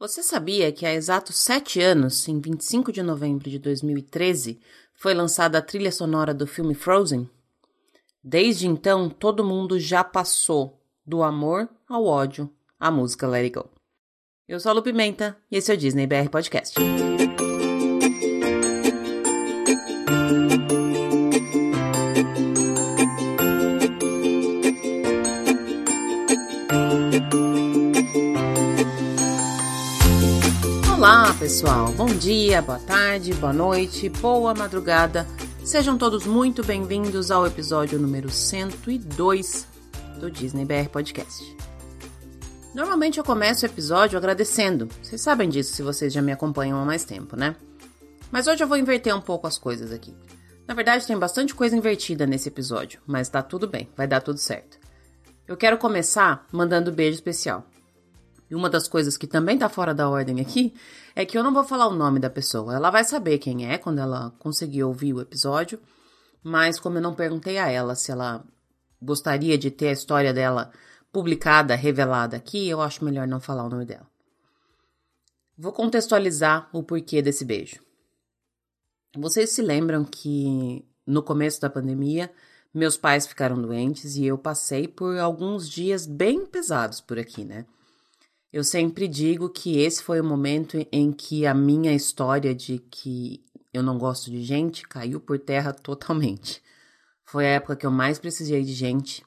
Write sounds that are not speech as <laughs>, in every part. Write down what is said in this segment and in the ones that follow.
Você sabia que há exatos sete anos, em 25 de novembro de 2013, foi lançada a trilha sonora do filme Frozen? Desde então, todo mundo já passou do amor ao ódio à música Let It Go. Eu sou a Lu Pimenta e esse é o Disney BR Podcast. Pessoal. Bom dia, boa tarde, boa noite, boa madrugada. Sejam todos muito bem-vindos ao episódio número 102 do Disney BR Podcast. Normalmente eu começo o episódio agradecendo. Vocês sabem disso se vocês já me acompanham há mais tempo, né? Mas hoje eu vou inverter um pouco as coisas aqui. Na verdade, tem bastante coisa invertida nesse episódio, mas tá tudo bem, vai dar tudo certo. Eu quero começar mandando um beijo especial. E uma das coisas que também tá fora da ordem aqui é que eu não vou falar o nome da pessoa. Ela vai saber quem é quando ela conseguir ouvir o episódio, mas como eu não perguntei a ela se ela gostaria de ter a história dela publicada, revelada aqui, eu acho melhor não falar o nome dela. Vou contextualizar o porquê desse beijo. Vocês se lembram que no começo da pandemia, meus pais ficaram doentes e eu passei por alguns dias bem pesados por aqui, né? Eu sempre digo que esse foi o momento em que a minha história de que eu não gosto de gente caiu por terra <laughs> totalmente. Foi a época que eu mais precisei de gente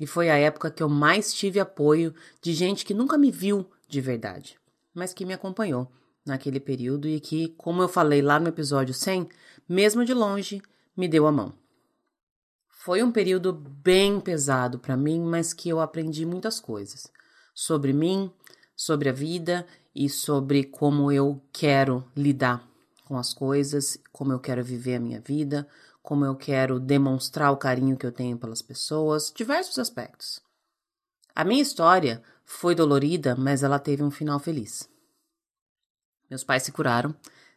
e foi a época que eu mais tive apoio de gente que nunca me viu de verdade, mas que me acompanhou naquele período e que, como eu falei lá no episódio 100, mesmo de longe, me deu a mão. Foi um período bem pesado para mim, mas que eu aprendi muitas coisas sobre mim, sobre a vida e sobre como eu quero lidar com as coisas, como eu quero viver a minha vida, como eu quero demonstrar o carinho que eu tenho pelas pessoas, diversos aspectos. A minha história foi dolorida, mas ela teve um final feliz. Meus pais se curaram,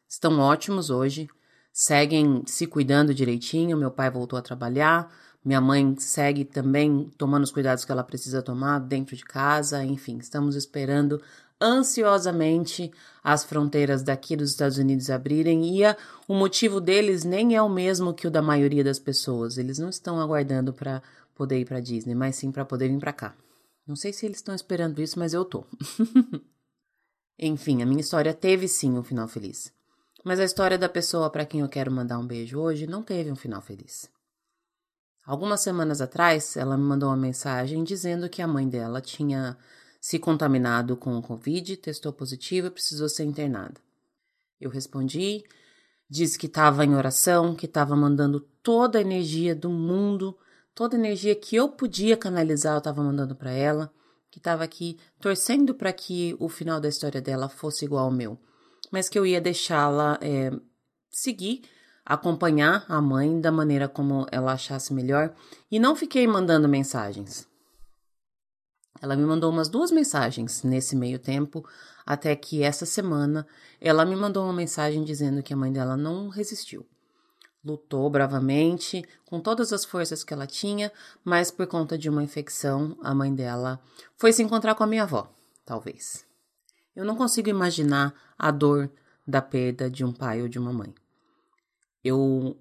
estão ótimos hoje, seguem se cuidando direitinho. Meu pai voltou a trabalhar, minha mãe segue também tomando os cuidados que ela precisa tomar dentro de casa, enfim, estamos esperando ansiosamente as fronteiras daqui dos Estados Unidos abrirem e a, o motivo deles nem é o mesmo que o da maioria das pessoas. Eles não estão aguardando para poder ir para Disney, mas sim para poder vir para cá. Não sei se eles estão esperando isso, mas eu tô. <laughs> Enfim, a minha história teve sim um final feliz. Mas a história da pessoa para quem eu quero mandar um beijo hoje não teve um final feliz. Algumas semanas atrás, ela me mandou uma mensagem dizendo que a mãe dela tinha se contaminado com o Covid, testou positivo e precisou ser internada. Eu respondi, disse que estava em oração, que estava mandando toda a energia do mundo, toda a energia que eu podia canalizar, eu estava mandando para ela, que estava aqui torcendo para que o final da história dela fosse igual ao meu, mas que eu ia deixá-la é, seguir acompanhar a mãe da maneira como ela achasse melhor e não fiquei mandando mensagens. Ela me mandou umas duas mensagens nesse meio tempo, até que essa semana ela me mandou uma mensagem dizendo que a mãe dela não resistiu. Lutou bravamente, com todas as forças que ela tinha, mas por conta de uma infecção, a mãe dela foi se encontrar com a minha avó, talvez. Eu não consigo imaginar a dor da perda de um pai ou de uma mãe eu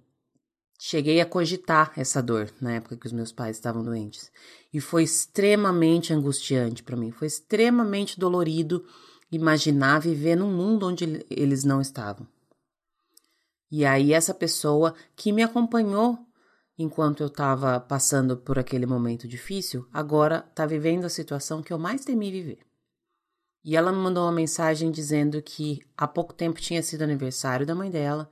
cheguei a cogitar essa dor na época que os meus pais estavam doentes. E foi extremamente angustiante para mim, foi extremamente dolorido imaginar viver num mundo onde eles não estavam. E aí, essa pessoa que me acompanhou enquanto eu estava passando por aquele momento difícil, agora está vivendo a situação que eu mais temi viver. E ela me mandou uma mensagem dizendo que há pouco tempo tinha sido aniversário da mãe dela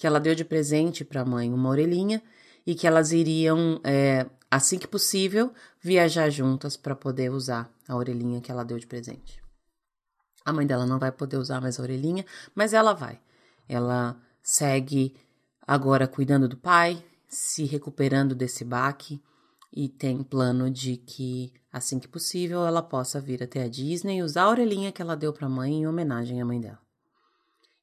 que ela deu de presente para a mãe uma orelhinha e que elas iriam, é, assim que possível, viajar juntas para poder usar a orelhinha que ela deu de presente. A mãe dela não vai poder usar mais a orelhinha, mas ela vai. Ela segue agora cuidando do pai, se recuperando desse baque e tem plano de que, assim que possível, ela possa vir até a Disney e usar a orelhinha que ela deu para a mãe em homenagem à mãe dela.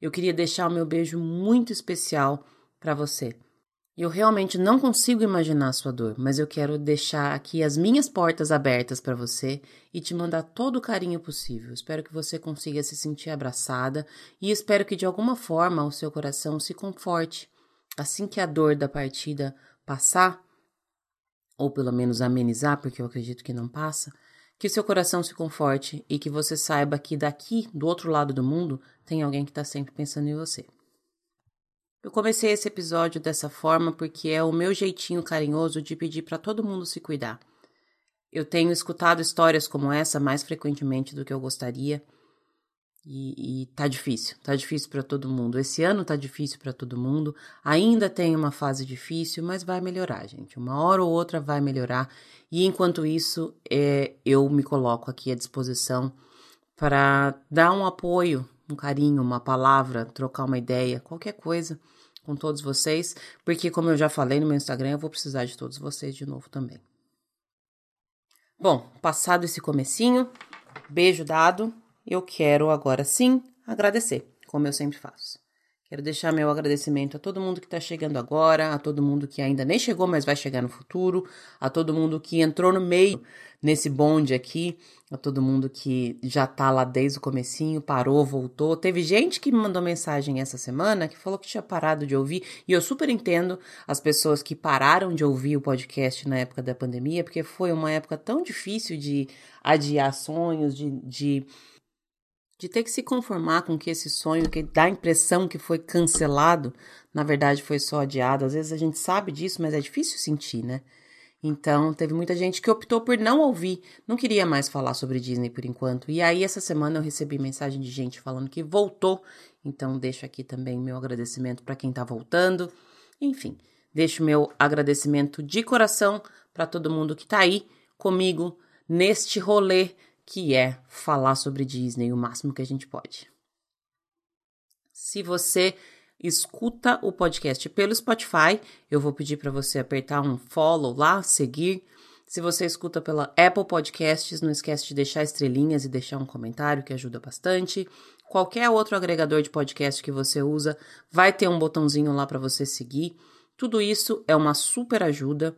Eu queria deixar o meu beijo muito especial para você. Eu realmente não consigo imaginar a sua dor, mas eu quero deixar aqui as minhas portas abertas para você e te mandar todo o carinho possível. Espero que você consiga se sentir abraçada e espero que de alguma forma o seu coração se conforte. Assim que a dor da partida passar, ou pelo menos amenizar, porque eu acredito que não passa, que seu coração se conforte e que você saiba que daqui, do outro lado do mundo, tem alguém que está sempre pensando em você. Eu comecei esse episódio dessa forma porque é o meu jeitinho carinhoso de pedir para todo mundo se cuidar. Eu tenho escutado histórias como essa mais frequentemente do que eu gostaria. E, e tá difícil, tá difícil para todo mundo. Esse ano tá difícil para todo mundo. Ainda tem uma fase difícil, mas vai melhorar, gente. Uma hora ou outra vai melhorar. E enquanto isso, é, eu me coloco aqui à disposição para dar um apoio, um carinho, uma palavra, trocar uma ideia, qualquer coisa com todos vocês, porque como eu já falei no meu Instagram, eu vou precisar de todos vocês de novo também. Bom, passado esse comecinho, beijo dado, eu quero agora sim agradecer, como eu sempre faço. Quero deixar meu agradecimento a todo mundo que está chegando agora, a todo mundo que ainda nem chegou, mas vai chegar no futuro, a todo mundo que entrou no meio nesse bonde aqui, a todo mundo que já tá lá desde o comecinho, parou, voltou. Teve gente que me mandou mensagem essa semana que falou que tinha parado de ouvir, e eu super entendo as pessoas que pararam de ouvir o podcast na época da pandemia, porque foi uma época tão difícil de adiar sonhos, de, de de ter que se conformar com que esse sonho, que dá a impressão que foi cancelado, na verdade foi só adiado. Às vezes a gente sabe disso, mas é difícil sentir, né? Então, teve muita gente que optou por não ouvir, não queria mais falar sobre Disney por enquanto. E aí, essa semana eu recebi mensagem de gente falando que voltou. Então, deixo aqui também meu agradecimento para quem tá voltando. Enfim, deixo meu agradecimento de coração para todo mundo que tá aí comigo neste rolê que é falar sobre Disney o máximo que a gente pode. Se você escuta o podcast pelo Spotify, eu vou pedir para você apertar um follow lá, seguir. Se você escuta pela Apple Podcasts, não esquece de deixar estrelinhas e deixar um comentário que ajuda bastante. Qualquer outro agregador de podcast que você usa, vai ter um botãozinho lá para você seguir. Tudo isso é uma super ajuda.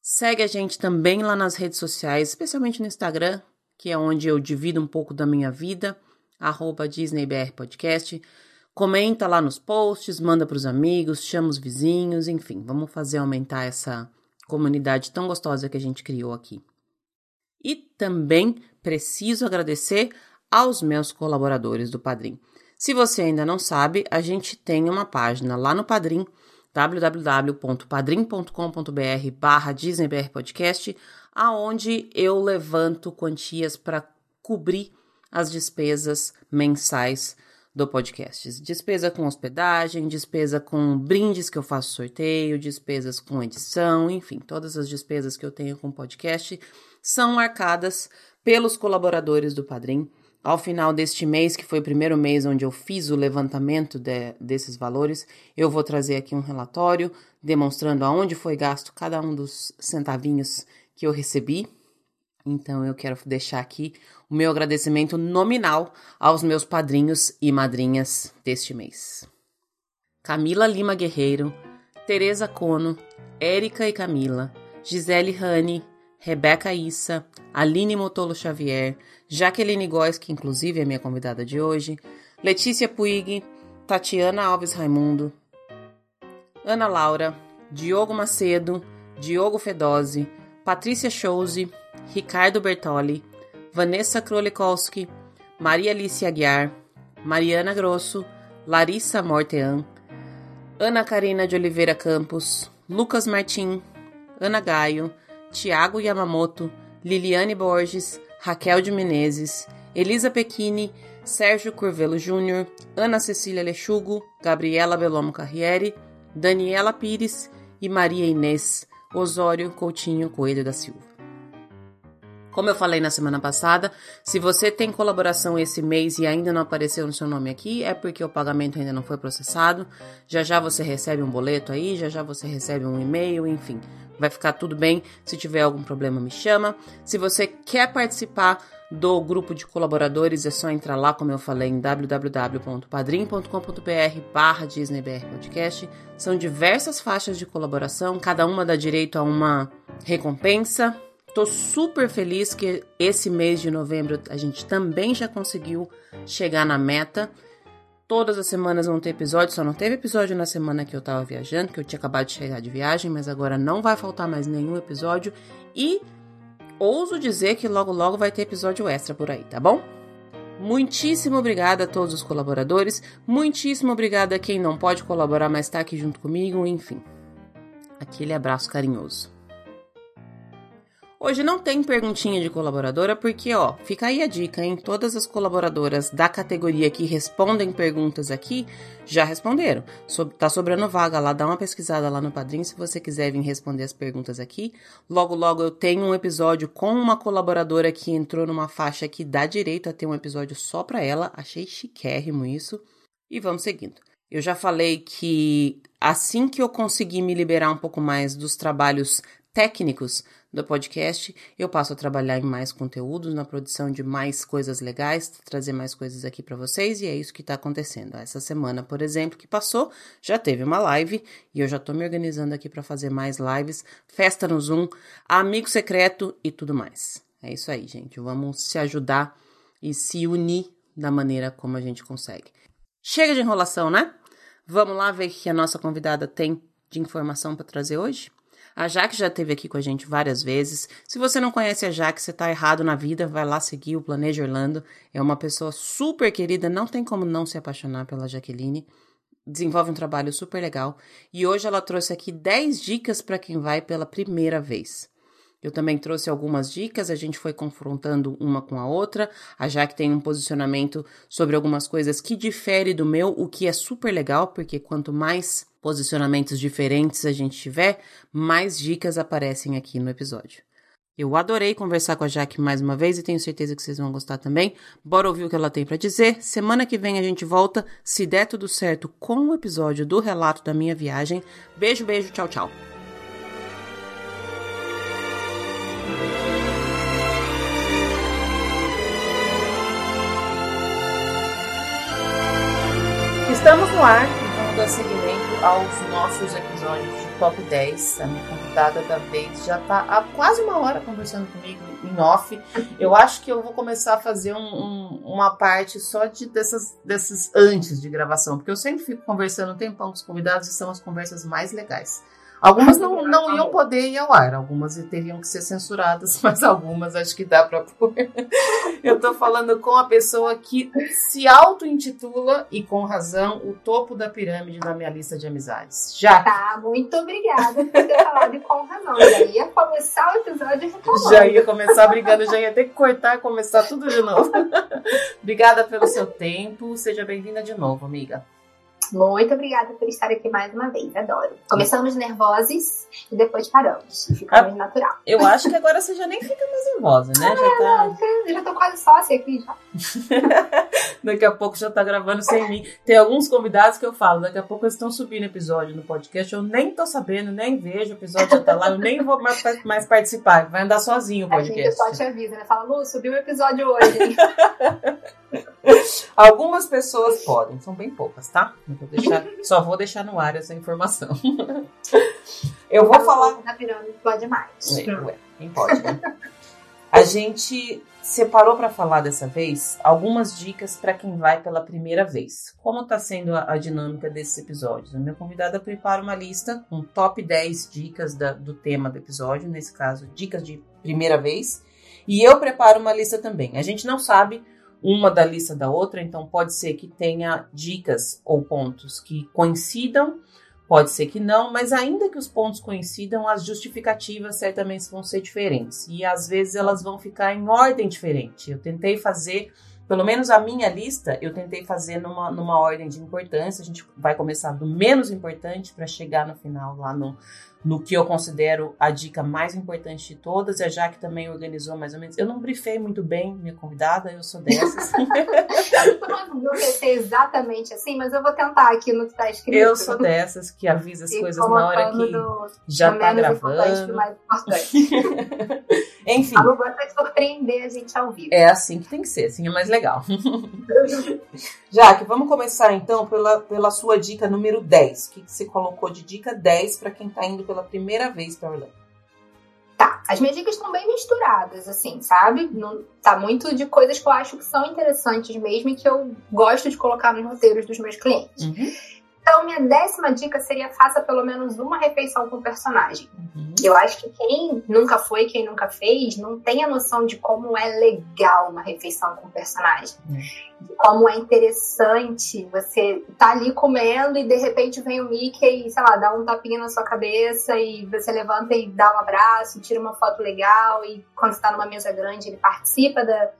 Segue a gente também lá nas redes sociais, especialmente no Instagram, que é onde eu divido um pouco da minha vida, arroba DisneyBR Podcast. Comenta lá nos posts, manda para os amigos, chama os vizinhos, enfim, vamos fazer aumentar essa comunidade tão gostosa que a gente criou aqui. E também preciso agradecer aos meus colaboradores do Padrim. Se você ainda não sabe, a gente tem uma página lá no Padrim, www.padrim.com.br barra DisneyBR Podcast, aonde eu levanto quantias para cobrir as despesas mensais do podcast. Despesa com hospedagem, despesa com brindes que eu faço sorteio, despesas com edição, enfim, todas as despesas que eu tenho com podcast são arcadas pelos colaboradores do Padrim. Ao final deste mês, que foi o primeiro mês onde eu fiz o levantamento de, desses valores, eu vou trazer aqui um relatório demonstrando aonde foi gasto cada um dos centavinhos que eu recebi. Então eu quero deixar aqui o meu agradecimento nominal aos meus padrinhos e madrinhas deste mês. Camila Lima Guerreiro, Tereza Cono, Érica e Camila, Gisele Rani, Rebeca Issa, Aline Motolo Xavier, Jaqueline Góes, que inclusive é minha convidada de hoje, Letícia Puig, Tatiana Alves Raimundo, Ana Laura, Diogo Macedo, Diogo Fedose, Patrícia Chose, Ricardo Bertoli, Vanessa Krolikowski, Maria Alice Aguiar, Mariana Grosso, Larissa Mortean, Ana Karina de Oliveira Campos, Lucas Martim, Ana Gaio, Tiago Yamamoto, Liliane Borges, Raquel de Menezes, Elisa Pequini, Sérgio Curvelo Júnior, Ana Cecília Lechugo, Gabriela Belomo Carriere, Daniela Pires e Maria Inês Osório Coutinho Coelho da Silva. Como eu falei na semana passada, se você tem colaboração esse mês e ainda não apareceu no seu nome aqui, é porque o pagamento ainda não foi processado. Já já você recebe um boleto aí, já já você recebe um e-mail, enfim, vai ficar tudo bem. Se tiver algum problema, me chama. Se você quer participar do grupo de colaboradores, é só entrar lá, como eu falei, em www.padrim.com.br barra DisneyBR Podcast. São diversas faixas de colaboração, cada uma dá direito a uma recompensa. Tô super feliz que esse mês de novembro a gente também já conseguiu chegar na meta. Todas as semanas vão ter episódio, só não teve episódio na semana que eu tava viajando, que eu tinha acabado de chegar de viagem, mas agora não vai faltar mais nenhum episódio. E ouso dizer que logo logo vai ter episódio extra por aí, tá bom? Muitíssimo obrigada a todos os colaboradores, muitíssimo obrigada a quem não pode colaborar, mas tá aqui junto comigo, enfim. Aquele abraço carinhoso. Hoje não tem perguntinha de colaboradora, porque, ó, fica aí a dica, hein? Todas as colaboradoras da categoria que respondem perguntas aqui já responderam. So tá sobrando vaga lá, dá uma pesquisada lá no Padrim se você quiser vir responder as perguntas aqui. Logo, logo eu tenho um episódio com uma colaboradora que entrou numa faixa que dá direito a ter um episódio só pra ela. Achei chiquérrimo isso. E vamos seguindo. Eu já falei que assim que eu conseguir me liberar um pouco mais dos trabalhos técnicos do podcast, eu passo a trabalhar em mais conteúdos, na produção de mais coisas legais, trazer mais coisas aqui para vocês, e é isso que está acontecendo. Essa semana, por exemplo, que passou, já teve uma live e eu já estou me organizando aqui para fazer mais lives, festa no Zoom, amigo secreto e tudo mais. É isso aí, gente. Vamos se ajudar e se unir da maneira como a gente consegue. Chega de enrolação, né? Vamos lá ver o que a nossa convidada tem de informação para trazer hoje? A Jaque já esteve aqui com a gente várias vezes. Se você não conhece a Jaque, você está errado na vida, vai lá seguir o Planeja Orlando. É uma pessoa super querida, não tem como não se apaixonar pela Jaqueline. Desenvolve um trabalho super legal. E hoje ela trouxe aqui 10 dicas para quem vai pela primeira vez. Eu também trouxe algumas dicas, a gente foi confrontando uma com a outra. A Jaque tem um posicionamento sobre algumas coisas que difere do meu, o que é super legal, porque quanto mais posicionamentos diferentes a gente tiver, mais dicas aparecem aqui no episódio. Eu adorei conversar com a Jaque mais uma vez e tenho certeza que vocês vão gostar também. Bora ouvir o que ela tem para dizer. Semana que vem a gente volta, se der tudo certo, com o episódio do relato da minha viagem. Beijo, beijo, tchau, tchau. Estamos no ar, seguimento aos nossos episódios de Top 10. A minha convidada da vez já está há quase uma hora conversando comigo em off. Eu acho que eu vou começar a fazer um, um, uma parte só de dessas, desses antes de gravação, porque eu sempre fico conversando um tempão com os convidados e são as conversas mais legais. Algumas não, não iam poder ir ao ar, algumas teriam que ser censuradas, <laughs> mas algumas acho que dá para pôr. Eu tô falando com a pessoa que se auto-intitula, e com razão, o topo da pirâmide da minha lista de amizades. Já. Tá, muito obrigada por ter falado com razão. Já ia começar o episódio reclamando. Já ia começar brigando, já ia ter que cortar e começar tudo de novo. <laughs> obrigada pelo seu tempo, seja bem-vinda de novo, amiga. Muito obrigada por estar aqui mais uma vez, adoro. Começamos nervosos e depois paramos. Fica ah, mais natural. Eu acho que agora você já nem fica mais nervosa, né? Ah, já, tá... eu já tô quase sócia aqui já. <laughs> daqui a pouco já tá gravando sem mim. Tem alguns convidados que eu falo, daqui a pouco eles estão subindo episódio no podcast, eu nem tô sabendo, nem vejo, o episódio já tá lá, eu nem vou mais, mais participar, vai andar sozinho o podcast. A gente só te avisa, né? Fala, Lu, subiu o episódio hoje. <laughs> Algumas pessoas podem, são bem poucas, tá? Vou deixar, só vou deixar no ar essa informação. <laughs> Eu vou falar. Na pirâmide pode mais. É, ué, quem pode, né? A gente separou para falar dessa vez algumas dicas para quem vai pela primeira vez. Como está sendo a, a, dinâmica desses episódios? A minha convidada prepara uma lista com top 10 dicas da, do tema do episódio, nesse caso, dicas de primeira vez. E eu preparo uma lista também. A gente não sabe uma da lista da outra, então pode ser que tenha dicas ou pontos que coincidam, pode ser que não, mas ainda que os pontos coincidam, as justificativas certamente vão ser diferentes e às vezes elas vão ficar em ordem diferente. Eu tentei fazer pelo menos a minha lista, eu tentei fazer numa, numa ordem de importância. A gente vai começar do menos importante para chegar no final lá no, no que eu considero a dica mais importante de todas. A Jaque também organizou mais ou menos. Eu não brifei muito bem minha convidada, eu sou dessas. <laughs> não ser exatamente assim, mas eu vou tentar aqui no que está escrito. Eu sou dessas que avisa as e coisas na hora que do, já está gravando. Mais importante. <laughs> Enfim. A Lu gosta de surpreender a gente ao vivo. É assim que tem que ser, assim é mais legal. <laughs> Jaque, vamos começar então pela, pela sua dica número 10. O que, que você colocou de dica 10 para quem está indo pela primeira vez para Orlando? Tá, as minhas dicas estão bem misturadas, assim, sabe? Não, tá muito de coisas que eu acho que são interessantes mesmo e que eu gosto de colocar nos roteiros dos meus clientes. Uhum. Então, minha décima dica seria faça pelo menos uma refeição com o personagem. Uhum. Eu acho que quem nunca foi, quem nunca fez, não tem a noção de como é legal uma refeição com o personagem. Uhum. De como é interessante você tá ali comendo e de repente vem o Mickey e, sei lá, dá um tapinha na sua cabeça e você levanta e dá um abraço, tira uma foto legal e quando você tá numa mesa grande ele participa da...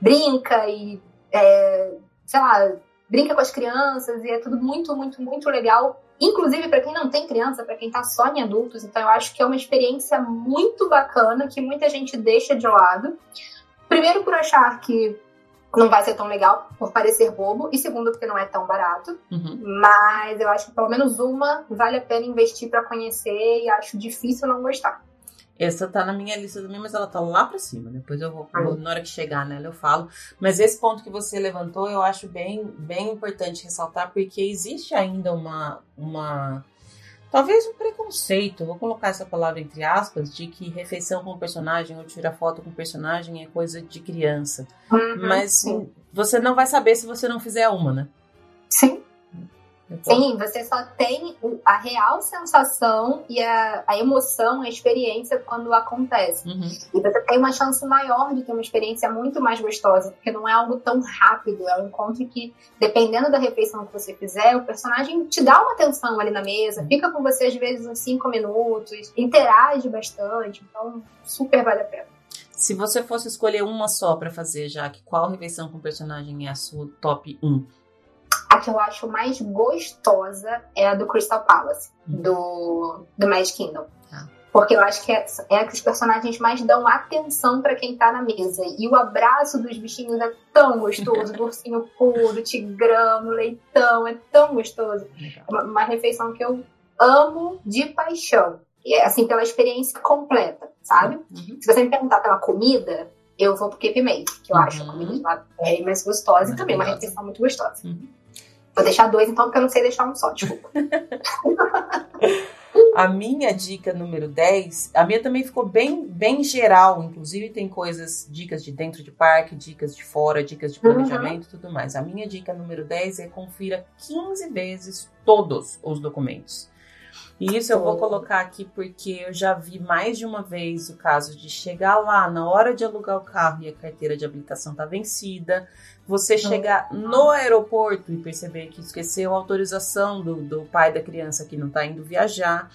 brinca e, é, sei lá brinca com as crianças e é tudo muito, muito, muito legal. Inclusive para quem não tem criança, para quem tá só em adultos. Então eu acho que é uma experiência muito bacana que muita gente deixa de lado. Primeiro por achar que não vai ser tão legal por parecer bobo, e segundo, porque não é tão barato. Uhum. Mas eu acho que pelo menos uma vale a pena investir para conhecer e acho difícil não gostar. Essa tá na minha lista também, mas ela tá lá pra cima. Depois eu vou, vou, na hora que chegar nela, eu falo. Mas esse ponto que você levantou, eu acho bem, bem importante ressaltar, porque existe ainda uma, uma. Talvez um preconceito, vou colocar essa palavra entre aspas, de que refeição com o personagem ou tirar foto com o personagem é coisa de criança. Uhum, mas sim. você não vai saber se você não fizer uma, né? Sim. Sim, você só tem a real sensação e a, a emoção, a experiência quando acontece. Uhum. E você tem uma chance maior de ter uma experiência muito mais gostosa, porque não é algo tão rápido, é um encontro que, dependendo da refeição que você fizer, o personagem te dá uma atenção ali na mesa, uhum. fica com você às vezes uns 5 minutos, interage bastante, então super vale a pena. Se você fosse escolher uma só para fazer, já que qual refeição com personagem é a sua top 1? A que eu acho mais gostosa é a do Crystal Palace, uhum. do, do Magic Kingdom. Ah. Porque eu acho que é, é a que os personagens mais dão atenção para quem tá na mesa. E o abraço dos bichinhos é tão gostoso. do <laughs> ursinho puro, tigrão, leitão, é tão gostoso. É uma, uma refeição que eu amo de paixão. E é, assim, pela experiência completa, sabe? Uhum. Se você me perguntar pela comida, eu vou pro Cape May, que eu uhum. acho a comida lá é mais gostosa e também uma refeição muito gostosa. Uhum. Vou deixar dois, então, porque eu não sei deixar um só, desculpa. <laughs> a minha dica número 10, a minha também ficou bem, bem geral, inclusive tem coisas, dicas de dentro de parque, dicas de fora, dicas de planejamento e uhum. tudo mais. A minha dica número 10 é confira 15 vezes todos os documentos. E isso eu vou colocar aqui porque eu já vi mais de uma vez o caso de chegar lá na hora de alugar o carro e a carteira de habilitação tá vencida, você chegar no aeroporto e perceber que esqueceu a autorização do, do pai da criança que não está indo viajar.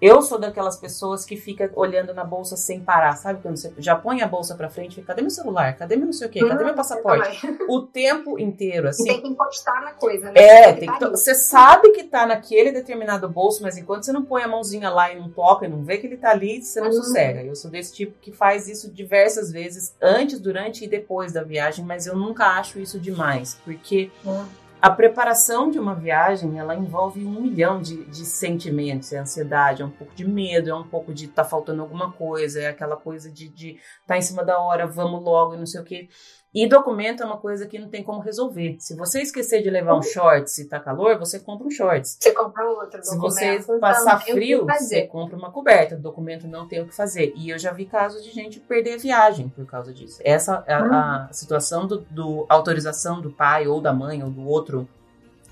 Eu sou daquelas pessoas que fica olhando na bolsa sem parar, sabe? Quando você já põe a bolsa pra frente, fica, cadê meu celular? Cadê meu não sei o quê? Cadê hum, meu passaporte? O tempo inteiro, assim. E tem que encostar na coisa, né? É, tem que, você sabe que tá naquele determinado bolso, mas enquanto você não põe a mãozinha lá e não toca e não vê que ele tá ali, você não uhum. sossega. Eu sou desse tipo que faz isso diversas vezes, antes, durante e depois da viagem, mas eu nunca acho isso demais, porque. Uhum a preparação de uma viagem, ela envolve um milhão de, de sentimentos. É ansiedade, é um pouco de medo, é um pouco de tá faltando alguma coisa, é aquela coisa de, de tá em cima da hora, vamos logo e não sei o quê. E documento é uma coisa que não tem como resolver. Se você esquecer de levar um shorts e tá calor, você compra um shorts. Você compra outro. Se você passar frio, você compra uma coberta. O documento não tem o que fazer. E eu já vi casos de gente perder a viagem por causa disso. Essa a, a hum. situação do, do autorização do pai ou da mãe ou do outro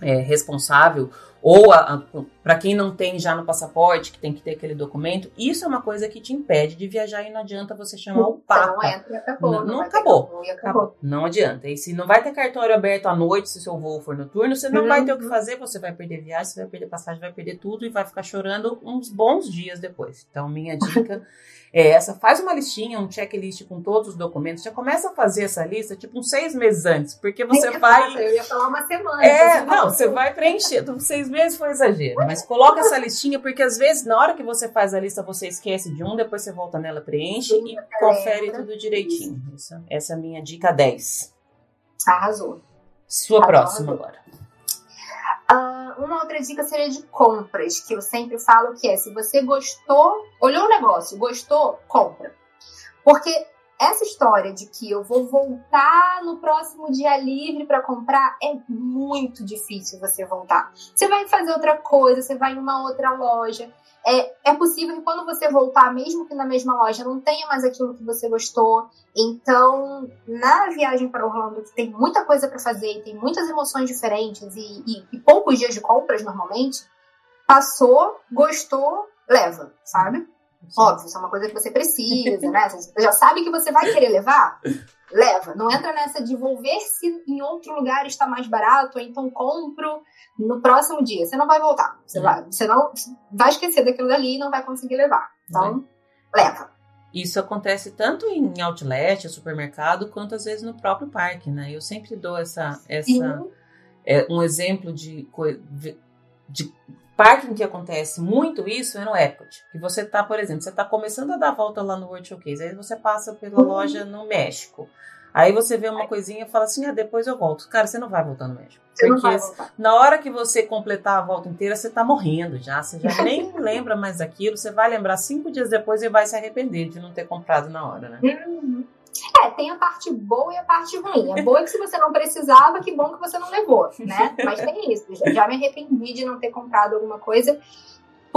é, responsável ou para quem não tem já no passaporte, que tem que ter aquele documento, isso é uma coisa que te impede de viajar e não adianta você chamar o Papa. Não entra acabou. Não, não, não acabou. acabou. acabou. Não adianta. E se não vai ter cartório aberto à noite, se o seu voo for noturno, você não uhum. vai ter o que uhum. fazer, você vai perder viagem, você vai perder passagem, vai perder tudo e vai ficar chorando uns bons dias depois. Então, minha <laughs> dica é essa. Faz uma listinha, um checklist com todos os documentos. Já começa a fazer essa lista, tipo, uns seis meses antes, porque você vai. eu ia falar uma semana. É, não, você vai preencher. Então, seis meses foi exagero. Mas coloca essa listinha, porque às vezes, na hora que você faz a lista, você esquece de um, depois você volta nela, preenche Sim, e confere tudo direitinho. Isso. Essa é a minha dica 10. Arrasou. Sua Arrasou. próxima agora. Uh, uma outra dica seria de compras, que eu sempre falo que é, se você gostou, olhou o negócio, gostou, compra. Porque essa história de que eu vou voltar no próximo dia livre para comprar é muito difícil você voltar. Você vai fazer outra coisa, você vai em uma outra loja, é, é possível que quando você voltar, mesmo que na mesma loja, não tenha mais aquilo que você gostou. Então, na viagem para Orlando, que tem muita coisa para fazer, tem muitas emoções diferentes e, e, e poucos dias de compras normalmente, passou, gostou, leva, sabe? Óbvio, isso é uma coisa que você precisa, né? Você já sabe que você vai querer levar? Leva. Não entra nessa de vou ver se em outro lugar está mais barato, ou então compro no próximo dia. Você não vai voltar. Você, vai, você não vai esquecer daquilo dali e não vai conseguir levar. Então, leva. Isso acontece tanto em outlet, supermercado, quanto às vezes no próprio parque, né? Eu sempre dou essa, essa é, um exemplo de, de, de parque em que acontece muito isso é no Epcot. Que você tá, por exemplo, você tá começando a dar a volta lá no World Showcase, aí você passa pela uhum. loja no México. Aí você vê uma coisinha e fala assim: ah, depois eu volto. Cara, você não vai voltar no México. Você Porque na hora que você completar a volta inteira, você tá morrendo já. Você já nem <laughs> lembra mais daquilo. Você vai lembrar cinco dias depois e vai se arrepender de não ter comprado na hora, né? Uhum. É, tem a parte boa e a parte ruim. É boa que se você não precisava, que bom que você não levou, né? Mas tem isso. Já me arrependi de não ter comprado alguma coisa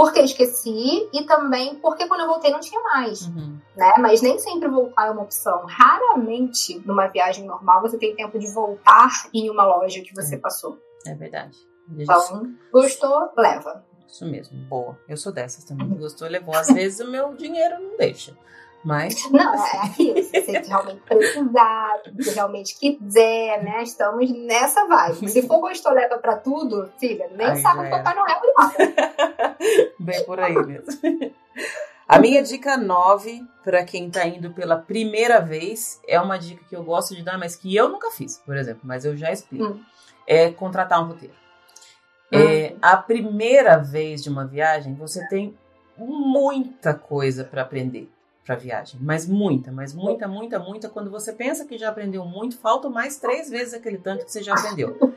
porque esqueci e também porque quando eu voltei não tinha mais, uhum. né? Mas nem sempre voltar é uma opção. Raramente, numa viagem normal, você tem tempo de voltar em uma loja que você é. passou. É verdade. Então, gostou, leva. Isso mesmo, boa. Eu sou dessas também. Gostou, levou. Às vezes o meu dinheiro não deixa. Mas. <laughs> Não, é aquilo. Se você realmente precisar, se realmente quiser, né? Estamos nessa vibe. Se for gostou, leva pra tudo, filha, nem Ai, sabe o Papai Noel nada. <laughs> Bem por aí mesmo. A minha dica 9, para quem tá indo pela primeira vez, é uma dica que eu gosto de dar, mas que eu nunca fiz, por exemplo, mas eu já explico. Hum. É contratar um roteiro. Hum. É, a primeira vez de uma viagem, você tem muita coisa para aprender para viagem, mas muita, mas muita, muita, muita. Quando você pensa que já aprendeu muito, falta mais três vezes aquele tanto que você já aprendeu.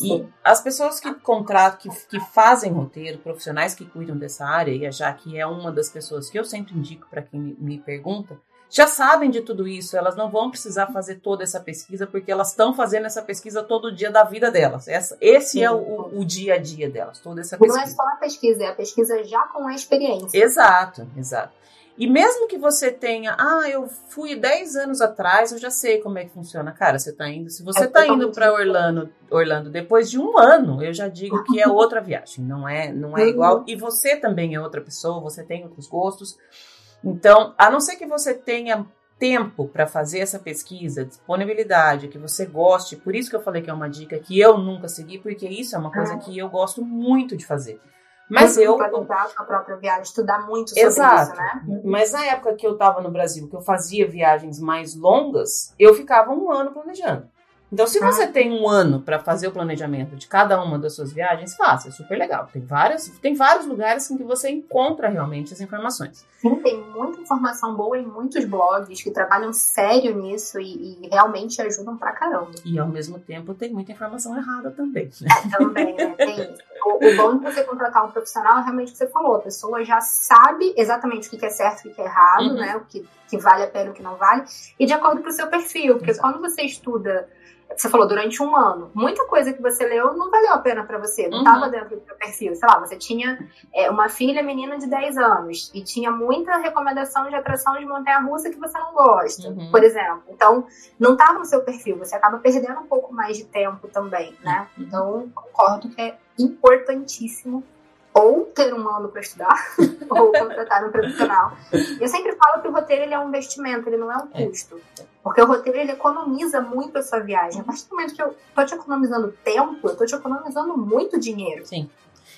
E as pessoas que contratam, que, que fazem roteiro, profissionais que cuidam dessa área, e a Jaque é uma das pessoas que eu sempre indico para quem me, me pergunta, já sabem de tudo isso, elas não vão precisar fazer toda essa pesquisa, porque elas estão fazendo essa pesquisa todo dia da vida delas. Essa, esse é o, o, dia a dia delas, toda essa pesquisa. Não é só a pesquisa, é a pesquisa já com a experiência. Exato, exato. E mesmo que você tenha, ah, eu fui 10 anos atrás, eu já sei como é que funciona. Cara, você tá indo, se você é tá indo para Orlando, Orlando depois de um ano, eu já digo que é outra <laughs> viagem, não é, não é igual. Uhum. E você também é outra pessoa, você tem outros gostos. Então, a não ser que você tenha tempo para fazer essa pesquisa, disponibilidade, que você goste, por isso que eu falei que é uma dica que eu nunca segui, porque isso é uma coisa que eu gosto muito de fazer. Mas eu. Planejar a própria viagem, estudar muito sobre Exato. isso, né? Mas na época que eu estava no Brasil, que eu fazia viagens mais longas, eu ficava um ano planejando. Então, se você ah. tem um ano para fazer o planejamento de cada uma das suas viagens, faça, é super legal. Tem, várias, tem vários lugares em que você encontra realmente as informações. Sim, tem muita informação boa em muitos blogs que trabalham sério nisso e, e realmente ajudam pra caramba. E ao mesmo tempo tem muita informação errada também. Né? É, também, né? Tem o, o bom de você contratar um profissional é realmente o que você falou, a pessoa já sabe exatamente o que é certo e o que é errado, uhum. né? O que, que vale a pena o que não vale, e de acordo com o seu perfil. Porque quando você estuda você falou, durante um ano, muita coisa que você leu não valeu a pena para você, não estava uhum. dentro do seu perfil. Sei lá, você tinha é, uma filha menina de 10 anos e tinha muita recomendação de atração de montanha-russa que você não gosta, uhum. por exemplo. Então, não estava no seu perfil, você acaba perdendo um pouco mais de tempo também, né? Uhum. Então, concordo que é importantíssimo ou ter um ano para estudar, <laughs> ou contratar um profissional. Eu sempre falo que o roteiro ele é um investimento, ele não é um é. custo. Porque o roteiro ele economiza muito a sua viagem. A partir do momento que eu tô te economizando tempo, eu tô te economizando muito dinheiro. Sim.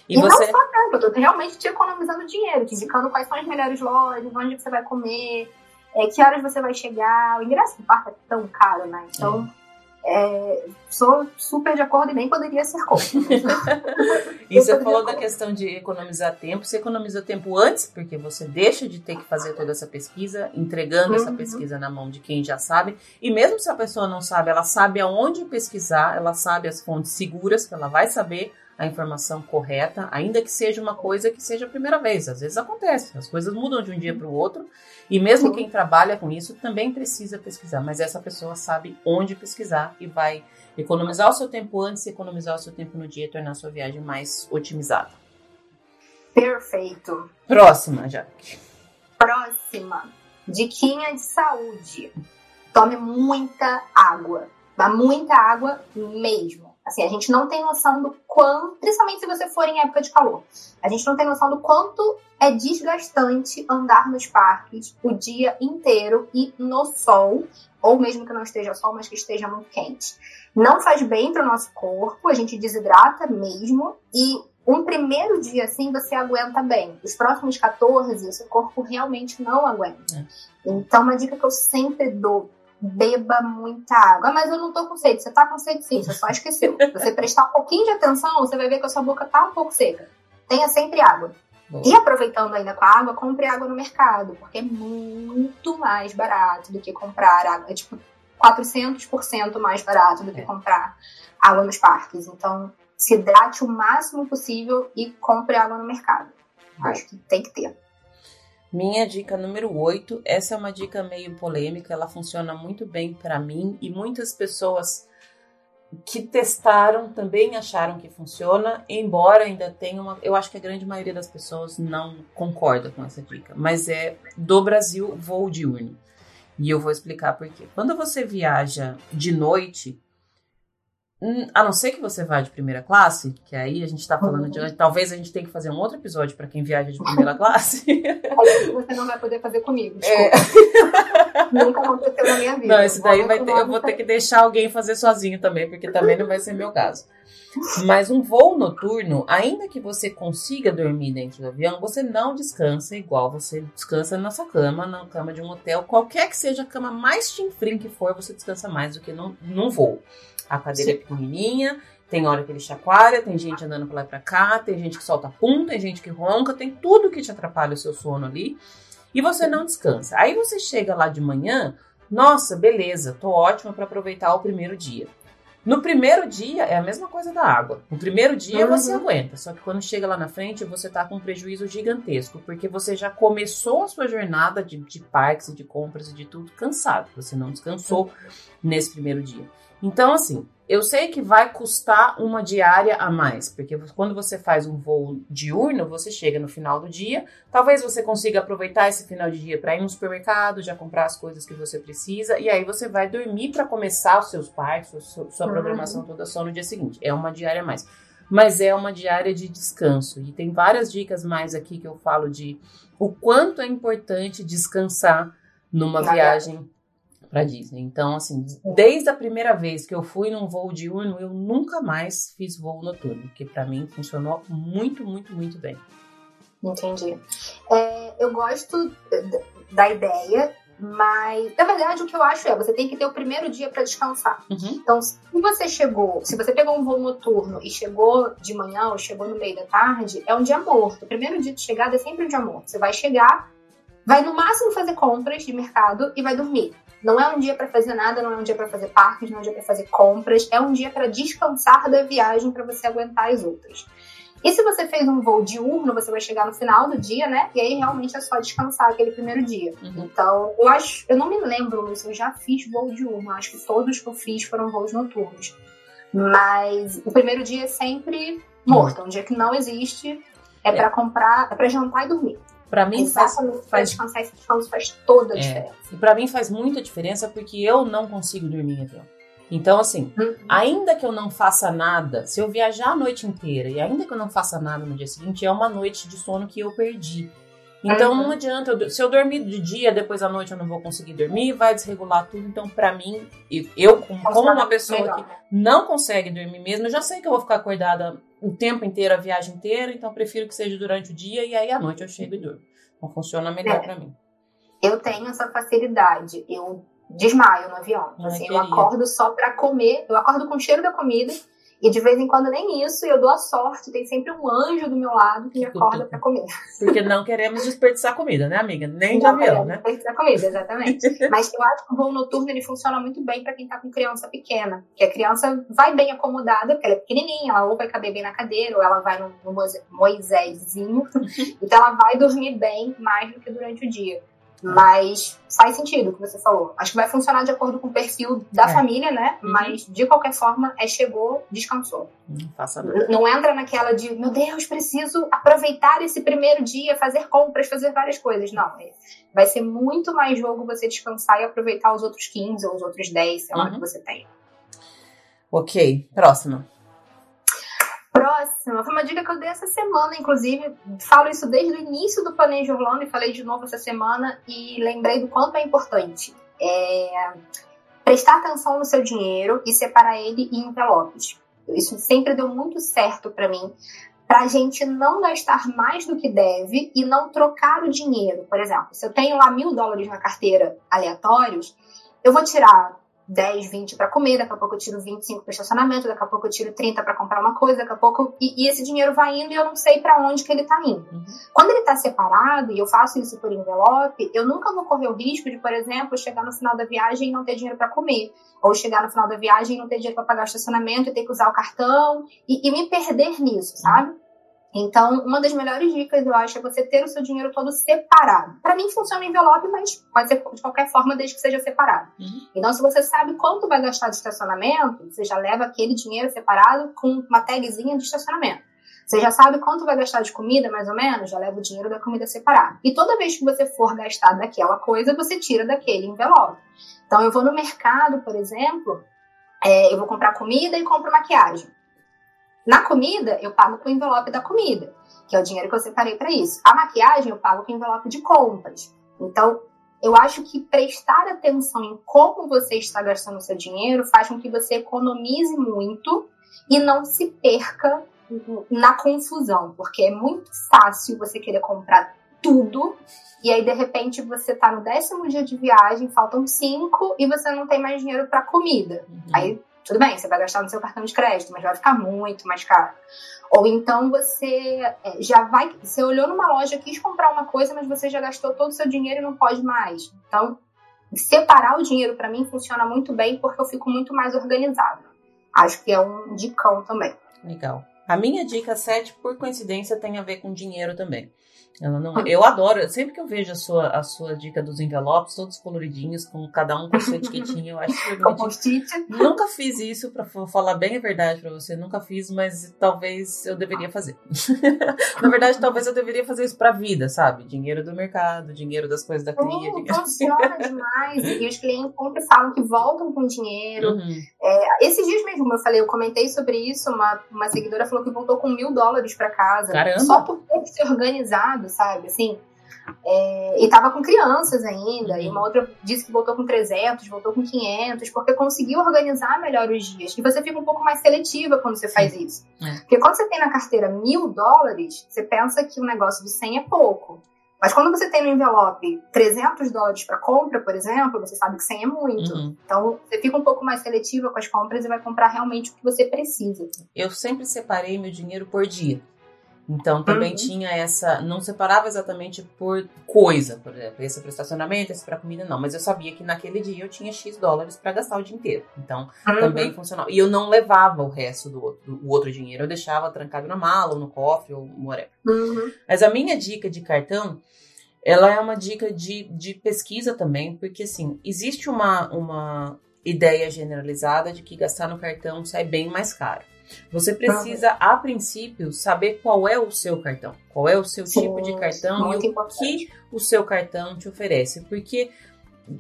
E, e você... não só tempo, eu tô realmente te economizando dinheiro, te indicando quais são as melhores lojas, onde você vai comer, é, que horas você vai chegar. O ingresso do parque é tão caro, né? Então. É é, sou super de acordo e nem poderia ser contra. <laughs> e você falou da questão de economizar tempo. Você economiza tempo antes, porque você deixa de ter que fazer toda essa pesquisa, entregando uhum. essa pesquisa na mão de quem já sabe. E mesmo se a pessoa não sabe, ela sabe aonde pesquisar, ela sabe as fontes seguras, que ela vai saber a informação correta, ainda que seja uma coisa que seja a primeira vez. Às vezes acontece, as coisas mudam de um dia para o outro, e mesmo quem trabalha com isso também precisa pesquisar, mas essa pessoa sabe onde pesquisar e vai economizar o seu tempo antes, economizar o seu tempo no dia e tornar a sua viagem mais otimizada. Perfeito. Próxima, Jaque. Próxima. Diquinha de saúde. Tome muita água. Dá muita água mesmo. Assim, a gente não tem noção do quanto, principalmente se você for em época de calor, a gente não tem noção do quanto é desgastante andar nos parques o dia inteiro e no sol, ou mesmo que não esteja sol, mas que esteja muito quente. Não faz bem para o nosso corpo, a gente desidrata mesmo e um primeiro dia assim você aguenta bem. Os próximos 14, o seu corpo realmente não aguenta. É. Então, uma dica que eu sempre dou beba muita água. Mas eu não tô com sede. Você tá com sede sim, você só esqueceu. Se você <laughs> prestar um pouquinho de atenção, você vai ver que a sua boca tá um pouco seca. Tenha sempre água. Bom. E aproveitando ainda com a água, compre água no mercado, porque é muito mais barato do que comprar água. É tipo 400% mais barato do que é. comprar água nos parques. Então, se hidrate o máximo possível e compre água no mercado. Acho que tem que ter. Minha dica número 8, essa é uma dica meio polêmica, ela funciona muito bem para mim e muitas pessoas que testaram também acharam que funciona, embora ainda tenha uma. Eu acho que a grande maioria das pessoas não concorda com essa dica, mas é do Brasil voo diurno. E eu vou explicar por quê. Quando você viaja de noite, a não ser que você vá de primeira classe, que aí a gente está falando de. Uhum. Talvez a gente tenha que fazer um outro episódio para quem viaja de primeira <laughs> classe. Você não vai poder fazer comigo, É. <laughs> Nunca aconteceu na minha vida. Não, esse daí vai ter, eu vou ter que deixar alguém fazer sozinho também, porque também não vai ser meu caso. Mas um voo noturno, ainda que você consiga dormir dentro do avião, você não descansa igual você descansa na sua cama, na cama de um hotel. Qualquer que seja a cama mais chinfrim que for, você descansa mais do que num, num voo. A cadeira Sim. é pequenininha, tem hora que ele chacoalha, tem gente andando pra lá e pra cá, tem gente que solta pum, tem gente que ronca, tem tudo que te atrapalha o seu sono ali. E você não descansa. Aí você chega lá de manhã, nossa, beleza, tô ótima para aproveitar o primeiro dia. No primeiro dia é a mesma coisa da água. No primeiro dia uhum. você aguenta, só que quando chega lá na frente você tá com um prejuízo gigantesco, porque você já começou a sua jornada de, de parques e de compras e de tudo cansado. Você não descansou nesse primeiro dia. Então, assim, eu sei que vai custar uma diária a mais, porque quando você faz um voo diurno, você chega no final do dia, talvez você consiga aproveitar esse final de dia para ir no supermercado, já comprar as coisas que você precisa, e aí você vai dormir para começar os seus parques, sua, sua programação toda só no dia seguinte. É uma diária a mais. Mas é uma diária de descanso. E tem várias dicas mais aqui que eu falo de o quanto é importante descansar numa viagem para Disney. Então, assim, desde a primeira vez que eu fui num voo diurno, eu nunca mais fiz voo noturno, que para mim funcionou muito, muito, muito bem. Entendi. É, eu gosto da ideia, mas na verdade o que eu acho é você tem que ter o primeiro dia para descansar. Uhum. Então, se você chegou, se você pegou um voo noturno e chegou de manhã ou chegou no meio da tarde, é um dia morto. O primeiro dia de chegada é sempre um dia morto. Você vai chegar, vai no máximo fazer compras de mercado e vai dormir. Não é um dia para fazer nada, não é um dia para fazer parques, não é um dia para fazer compras, é um dia para descansar da viagem para você aguentar as outras. E se você fez um voo diurno, você vai chegar no final do dia, né? E aí realmente é só descansar aquele primeiro dia. Uhum. Então, eu acho, eu não me lembro, se eu já fiz voo diurno. Acho que todos que eu fiz foram voos noturnos. Mas o primeiro dia é sempre morto, um dia que não existe, é, é. para comprar, é para jantar e dormir. Para mim faz, faz descanso faz toda a é. diferença. E para mim faz muita diferença porque eu não consigo dormir em avião. Então, assim, uhum. ainda que eu não faça nada, se eu viajar a noite inteira e ainda que eu não faça nada no dia seguinte, é uma noite de sono que eu perdi. Então não adianta, eu, se eu dormir de dia, depois à noite eu não vou conseguir dormir, vai desregular tudo. Então, para mim, eu, como uma pessoa que não consegue dormir mesmo, eu já sei que eu vou ficar acordada o tempo inteiro, a viagem inteira, então prefiro que seja durante o dia e aí à noite eu chego e durmo. Então funciona melhor é. para mim. Eu tenho essa facilidade. Eu desmaio no avião. assim, eu acordo só para comer, eu acordo com o cheiro da comida e de vez em quando nem isso, eu dou a sorte, tem sempre um anjo do meu lado que me acorda para comer. Porque não queremos desperdiçar comida, né, amiga? Nem de avião, né? Desperdiçar comida, exatamente. <laughs> Mas eu acho que o voo noturno ele funciona muito bem para quem tá com criança pequena, que a criança vai bem acomodada, porque ela é pequenininha, ela ou vai caber bem na cadeira, ou ela vai no, no Moisésinho, <laughs> então ela vai dormir bem mais do que durante o dia. Mas faz sentido o que você falou. Acho que vai funcionar de acordo com o perfil da é. família, né? Uhum. Mas de qualquer forma, é chegou, descansou. Hum, faça não entra naquela de, meu Deus, preciso aproveitar esse primeiro dia, fazer compras, fazer várias coisas. Não. É, vai ser muito mais jogo você descansar e aproveitar os outros 15 ou os outros 10, sei lá, uhum. que você tem. Ok, próxima. Próxima, foi uma dica que eu dei essa semana, inclusive. Falo isso desde o início do Planejo Orlando e falei de novo essa semana e lembrei do quanto é importante. É prestar atenção no seu dinheiro e separar ele em envelopes. Isso sempre deu muito certo para mim, para a gente não gastar mais do que deve e não trocar o dinheiro. Por exemplo, se eu tenho lá mil dólares na carteira aleatórios, eu vou tirar 10, 20 para comer, daqui a pouco eu tiro 25 para estacionamento, daqui a pouco eu tiro 30 para comprar uma coisa, daqui a pouco. E, e, esse dinheiro vai indo e eu não sei para onde que ele tá indo. Uhum. Quando ele tá separado, e eu faço isso por envelope, eu nunca vou correr o risco de, por exemplo, chegar no final da viagem e não ter dinheiro para comer. Ou chegar no final da viagem e não ter dinheiro para pagar o estacionamento e ter que usar o cartão e, e me perder nisso, sabe? Então, uma das melhores dicas, eu acho, é você ter o seu dinheiro todo separado. Para mim, funciona envelope, mas pode ser de qualquer forma, desde que seja separado. Uhum. Então, se você sabe quanto vai gastar de estacionamento, você já leva aquele dinheiro separado com uma tagzinha de estacionamento. Você já sabe quanto vai gastar de comida, mais ou menos? Já leva o dinheiro da comida separado. E toda vez que você for gastar daquela coisa, você tira daquele envelope. Então, eu vou no mercado, por exemplo, é, eu vou comprar comida e compro maquiagem. Na comida, eu pago com o envelope da comida, que é o dinheiro que eu separei para isso. A maquiagem, eu pago com o envelope de compras. Então, eu acho que prestar atenção em como você está gastando o seu dinheiro faz com que você economize muito e não se perca na confusão, porque é muito fácil você querer comprar tudo e aí de repente você está no décimo dia de viagem, faltam cinco e você não tem mais dinheiro para comida. Uhum. Aí tudo bem, você vai gastar no seu cartão de crédito, mas vai ficar muito mais caro. Ou então você é, já vai. Você olhou numa loja, quis comprar uma coisa, mas você já gastou todo o seu dinheiro e não pode mais. Então, separar o dinheiro para mim funciona muito bem porque eu fico muito mais organizado. Acho que é um dicão também. Legal. A minha dica 7, por coincidência, tem a ver com dinheiro também. Ela não, eu adoro, sempre que eu vejo a sua, a sua dica dos envelopes, todos coloridinhos, com cada um com a sua etiquetinha, eu acho que <laughs> Nunca fiz isso, para falar bem a verdade para você, nunca fiz, mas talvez eu deveria fazer. <laughs> Na verdade, talvez eu deveria fazer isso pra vida, sabe? Dinheiro do mercado, dinheiro das coisas da cria. Uh, funciona demais. E os clientes sempre falam que voltam com dinheiro. Uhum. É, esses dias mesmo, eu falei, eu comentei sobre isso, uma, uma seguidora falou que voltou com mil dólares para casa. Caramba. Só por ter que ser sabe? Assim, é, e tava com crianças ainda, e uma uhum. outra disse que voltou com 300, voltou com 500, porque conseguiu organizar melhor os dias. E você fica um pouco mais seletiva quando você faz isso. É. Porque quando você tem na carteira mil dólares, você pensa que o negócio de 100 é pouco. Mas quando você tem no envelope 300 dólares para compra, por exemplo, você sabe que 100 é muito. Uhum. Então, você fica um pouco mais seletiva com as compras e vai comprar realmente o que você precisa. Eu sempre separei meu dinheiro por dia. Então também uhum. tinha essa. Não separava exatamente por coisa, por exemplo, esse para estacionamento, esse para comida, não. Mas eu sabia que naquele dia eu tinha X dólares para gastar o dia inteiro. Então uhum. também funcionava. E eu não levava o resto do outro, o outro dinheiro, eu deixava trancado na mala ou no cofre ou whatever. Uhum. Mas a minha dica de cartão. Ela é uma dica de, de pesquisa também, porque assim, existe uma, uma ideia generalizada de que gastar no cartão sai bem mais caro. Você precisa, a princípio, saber qual é o seu cartão, qual é o seu Sim, tipo de cartão e o importante. que o seu cartão te oferece. Porque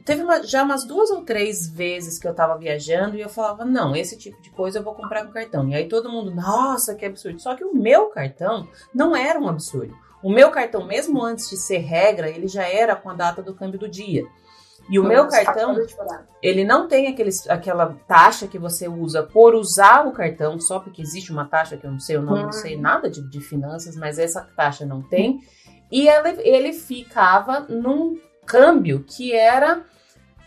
teve uma, já umas duas ou três vezes que eu tava viajando e eu falava, não, esse tipo de coisa eu vou comprar com cartão. E aí todo mundo, nossa, que absurdo. Só que o meu cartão não era um absurdo. O meu cartão, mesmo antes de ser regra, ele já era com a data do câmbio do dia. E o meu cartão, ele não tem aqueles, aquela taxa que você usa por usar o cartão, só porque existe uma taxa que eu não sei, eu não, não sei nada de, de finanças, mas essa taxa não tem. E ele, ele ficava num câmbio que era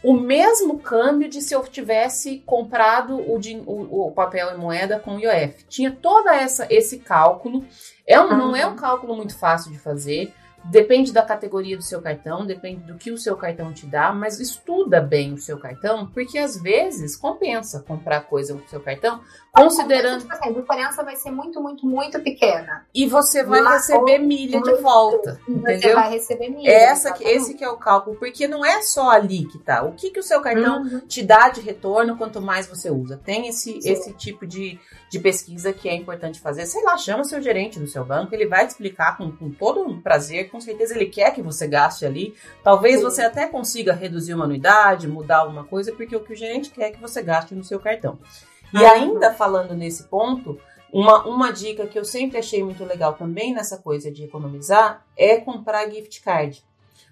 o mesmo câmbio de se eu tivesse comprado o, o, o papel e moeda com o IOF. Tinha toda essa esse cálculo. É um, Não é um cálculo muito fácil de fazer. Depende da categoria do seu cartão, depende do que o seu cartão te dá, mas estuda bem o seu cartão, porque às vezes compensa comprar coisa com o seu cartão, considerando. Tipo assim, a diferença vai ser muito, muito, muito pequena. E você vai Lá, receber milha de volta. Entendeu? Você vai receber milha. Essa, esse que é o cálculo, porque não é só ali que tá. O que, que o seu cartão uhum. te dá de retorno quanto mais você usa? Tem esse, esse tipo de, de pesquisa que é importante fazer. Sei lá, chama seu gerente do seu banco, ele vai te explicar com, com todo prazer, com certeza ele quer que você gaste ali. Talvez Sim. você até consiga reduzir uma anuidade, mudar alguma coisa, porque o que o gerente quer é que você gaste no seu cartão. E ah, ainda falando nesse ponto, uma, uma dica que eu sempre achei muito legal também nessa coisa de economizar é comprar gift card.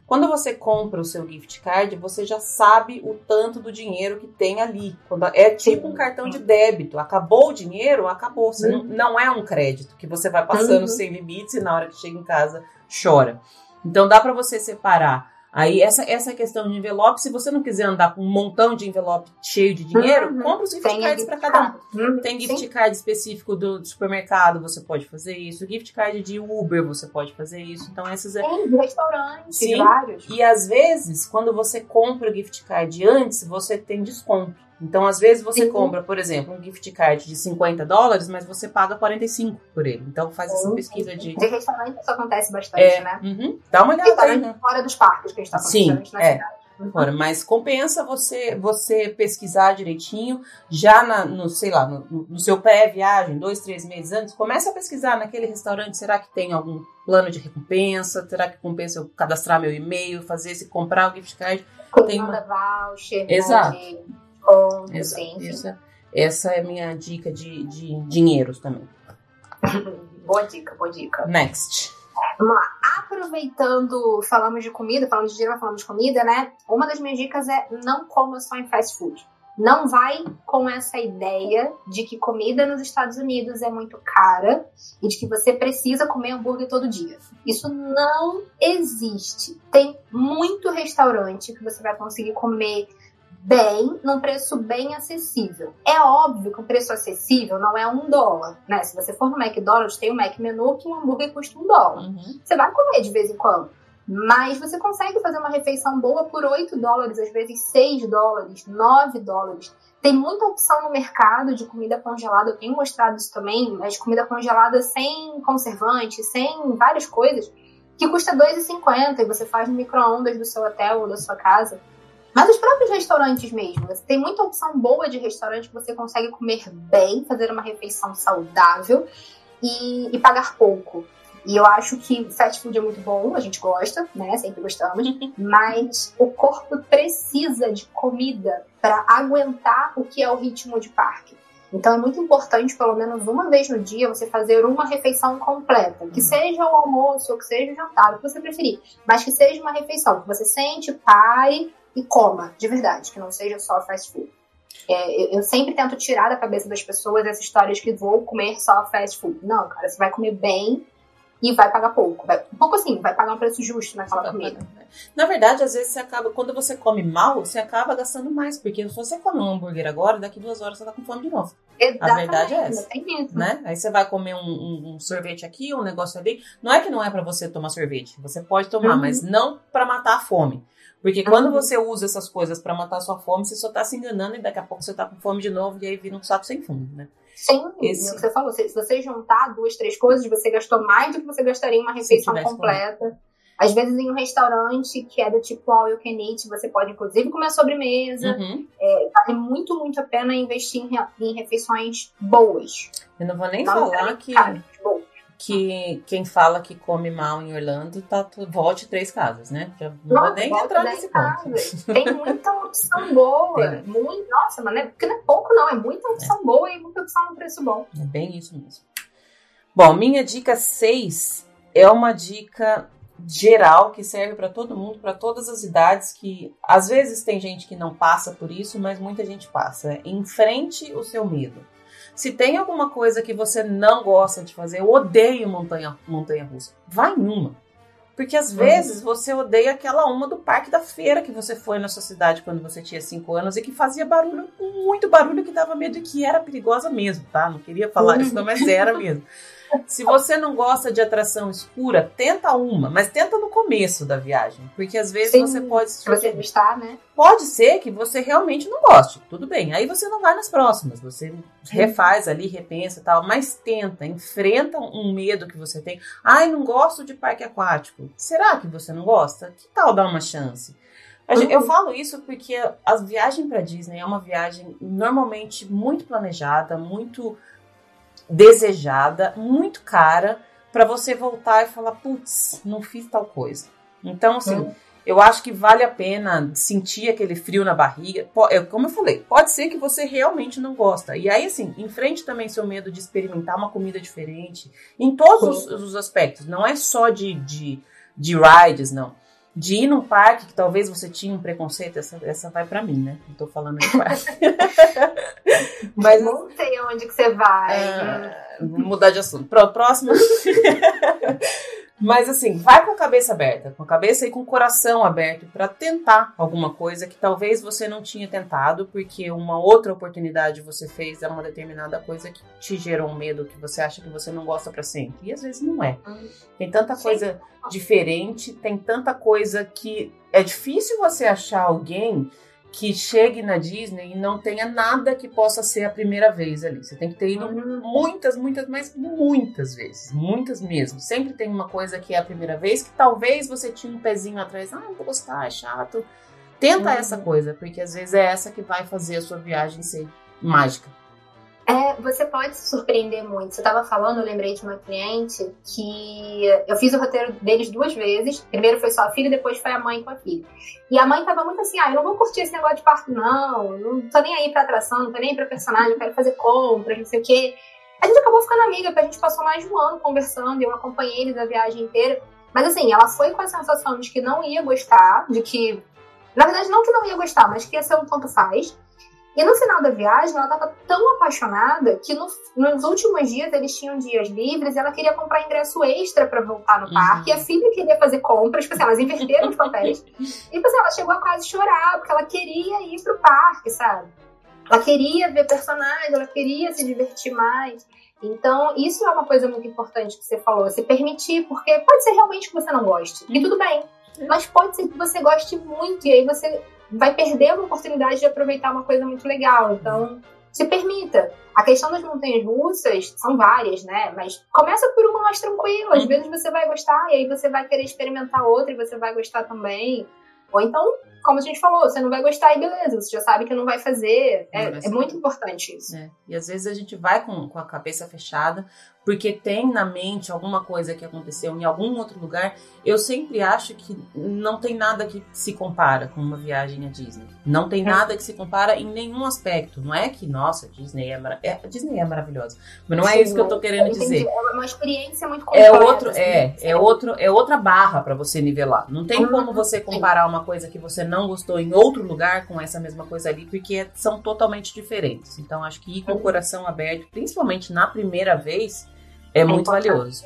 Quando você compra o seu gift card, você já sabe o tanto do dinheiro que tem ali. Quando é tipo um cartão de débito. Acabou o dinheiro, acabou. Você não, não, é um crédito que você vai passando uhum. sem limites e na hora que chega em casa chora. Então dá para você separar Aí, essa, essa questão de envelope, se você não quiser andar com um montão de envelope cheio de dinheiro, uhum. compra os gift Tem cards para cada um. Uhum. Tem gift Sim. card específico do, do, supermercado, você pode fazer isso. Gift card de Uber, você pode fazer isso. Então, essas é. Tem, de restaurante, Sim. vários. E às vezes, quando você compra o gift card antes, você tem desconto. Então, às vezes, você Sim. compra, por exemplo, um gift card de 50 dólares, mas você paga 45 por ele. Então, faz essa pesquisa de. De restaurante isso acontece bastante, é, né? Uhum. Dá uma olhada aí. Né? Fora dos parques que a gente tá falando, Sim, na é. cidade. Uhum. Fora, mas compensa você você pesquisar direitinho, já na, no, sei lá, no, no seu pré-viagem, dois, três meses antes, começa a pesquisar naquele restaurante, será que tem algum plano de recompensa? Será que compensa eu cadastrar meu e-mail, fazer esse, comprar o gift card? Tem uma... voucher, Exato. Né, essa, essa, essa é a minha dica de, de dinheiros também. <coughs> boa dica, boa dica. Next. Vamos lá. Aproveitando, falamos de comida, falamos de dinheiro, falamos de comida, né? Uma das minhas dicas é não coma só em fast food. Não vai com essa ideia de que comida nos Estados Unidos é muito cara e de que você precisa comer hambúrguer todo dia. Isso não existe. Tem muito restaurante que você vai conseguir comer bem, num preço bem acessível. É óbvio que o preço acessível não é um dólar, né? Se você for no McDonald's, tem o Mac Menu que um hambúrguer custa um dólar. Uhum. Você vai comer de vez em quando. Mas você consegue fazer uma refeição boa por 8 dólares, às vezes 6 dólares, 9 dólares. Tem muita opção no mercado de comida congelada, eu tenho mostrado isso também, mas comida congelada sem conservante, sem várias coisas, que custa 2,50 e você faz no micro-ondas do seu hotel ou da sua casa. Mas os próprios restaurantes mesmo, você tem muita opção boa de restaurante que você consegue comer bem, fazer uma refeição saudável e, e pagar pouco. E eu acho que fast food é muito bom, a gente gosta, né? Sempre gostamos. <laughs> mas o corpo precisa de comida para aguentar o que é o ritmo de parque. Então é muito importante, pelo menos uma vez no dia, você fazer uma refeição completa. Que uhum. seja o almoço ou que seja o jantar, o que você preferir. Mas que seja uma refeição que você sente, pare e coma, de verdade, que não seja só fast food. É, eu, sempre tento tirar da cabeça das pessoas essa história de que vou comer só fast food. Não, cara, você vai comer bem e vai pagar pouco. Vai, um pouco assim, vai pagar um preço justo naquela comida. Né? Na verdade, às vezes você acaba, quando você come mal, você acaba gastando mais, porque se você come um hambúrguer agora, daqui duas horas você tá com fome de novo. Exatamente, a verdade é essa. Né? Aí você vai comer um, um, um, sorvete aqui, um negócio ali. Não é que não é para você tomar sorvete, você pode tomar, uhum. mas não para matar a fome. Porque quando uhum. você usa essas coisas para matar sua fome, você só tá se enganando e daqui a pouco você tá com fome de novo e aí vira um saco sem fundo, né? Sim, Esse... é o que você falou. Se, você juntar duas, três coisas, você gastou mais do que você gastaria em uma refeição completa. Às vezes em um restaurante que é do tipo all you can eat, você pode inclusive comer sobremesa. Uhum. É, vale muito, muito a pena investir em, em refeições boas. Eu não vou nem não falar que, que quem fala que come mal em Orlando tá, volte três casas, né? Já não vou nem entrar nesse ponto. Tem muita opção boa. Tem. Muito, nossa, mas não é, porque não é pouco, não. É muita opção é. boa e muita opção no preço bom. É bem isso mesmo. Bom, minha dica 6 é uma dica geral que serve para todo mundo, para todas as idades, que às vezes tem gente que não passa por isso, mas muita gente passa. Enfrente o seu medo. Se tem alguma coisa que você não gosta de fazer, eu odeio montanha, montanha russa, vai em uma. Porque às uhum. vezes você odeia aquela uma do parque da feira que você foi na sua cidade quando você tinha 5 anos e que fazia barulho, muito barulho, que dava medo e que era perigosa mesmo, tá? Não queria falar isso, não, mas era mesmo. <laughs> Se você não gosta de atração escura, tenta uma, mas tenta no começo da viagem, porque às vezes Sim, você pode se você gostar, né? Pode ser que você realmente não goste, tudo bem. Aí você não vai nas próximas, você refaz ali, repensa, tal, mas tenta, enfrenta um medo que você tem. Ai, não gosto de parque aquático. Será que você não gosta? Que tal dar uma chance? Eu uhum. falo isso porque a viagem para Disney é uma viagem normalmente muito planejada, muito desejada, muito cara, para você voltar e falar, putz, não fiz tal coisa. Então, assim, hum. eu acho que vale a pena sentir aquele frio na barriga. É, como eu falei, pode ser que você realmente não gosta. E aí, assim, enfrente também seu medo de experimentar uma comida diferente, em todos os, os, aspectos. Não é só de, de, de rides, não de ir num parque que talvez você tinha um preconceito, essa, essa vai para mim, né? Não tô falando de parque. <laughs> Mas não sei onde que você vai. É, mudar de assunto. Próximo. <laughs> Mas assim, vai com a cabeça aberta, com a cabeça e com o coração aberto para tentar alguma coisa que talvez você não tinha tentado, porque uma outra oportunidade você fez é uma determinada coisa que te gerou um medo que você acha que você não gosta para sempre. E às vezes não é. Tem tanta coisa diferente, tem tanta coisa que é difícil você achar alguém que chegue na Disney e não tenha nada que possa ser a primeira vez ali. Você tem que ter ido uhum. muitas, muitas, mas muitas vezes. Muitas mesmo. Sempre tem uma coisa que é a primeira vez que talvez você tinha um pezinho atrás. Ah, não vou gostar, é chato. Tenta uhum. essa coisa, porque às vezes é essa que vai fazer a sua viagem ser mágica. É, você pode se surpreender muito. Você estava falando, eu lembrei de uma cliente que eu fiz o roteiro deles duas vezes. Primeiro foi só a filha, depois foi a mãe com a filha. E a mãe estava muito assim: ah, eu não vou curtir esse negócio de parque, não. Não tô nem aí pra atração, não tô nem aí pra personagem, eu quero fazer compras, não sei o quê. A gente acabou ficando amiga, a gente passou mais de um ano conversando, eu acompanhei eles a viagem inteira. Mas assim, ela foi com a sensação de que não ia gostar, de que. Na verdade, não que não ia gostar, mas que ia ser um tanto faz. E no final da viagem, ela estava tão apaixonada que no, nos últimos dias eles tinham dias livres e ela queria comprar ingresso extra para voltar no uhum. parque. E a filha queria fazer compras, tipo assim, elas inverteram os papéis. <laughs> E tipo assim, ela chegou a quase chorar, porque ela queria ir pro parque, sabe? Ela queria ver personagens, ela queria se divertir mais. Então, isso é uma coisa muito importante que você falou, se permitir, porque pode ser realmente que você não goste, e tudo bem. Mas pode ser que você goste muito, e aí você vai perder a oportunidade de aproveitar uma coisa muito legal. Então, se permita. A questão das montanhas russas são várias, né? Mas começa por uma mais tranquila. Às vezes você vai gostar e aí você vai querer experimentar outra e você vai gostar também. Ou então, como a gente falou, você não vai gostar e beleza, você já sabe que não vai fazer. É, é muito importante isso. É. E às vezes a gente vai com, com a cabeça fechada, porque tem na mente alguma coisa que aconteceu em algum outro lugar, eu sempre acho que não tem nada que se compara com uma viagem à Disney. Não tem é. nada que se compara em nenhum aspecto. Não é que, nossa, Disney é, é Disney é maravilhosa. Mas não é Sim, isso que eu tô querendo dizer. É uma experiência muito completa. É outro, assim, é, é outro, é outra barra para você nivelar. Não tem uhum. como você comparar uma coisa que você não gostou em outro lugar com essa mesma coisa ali, porque são totalmente diferentes. Então acho que ir com o uhum. coração aberto, principalmente na primeira vez, é, é muito valioso.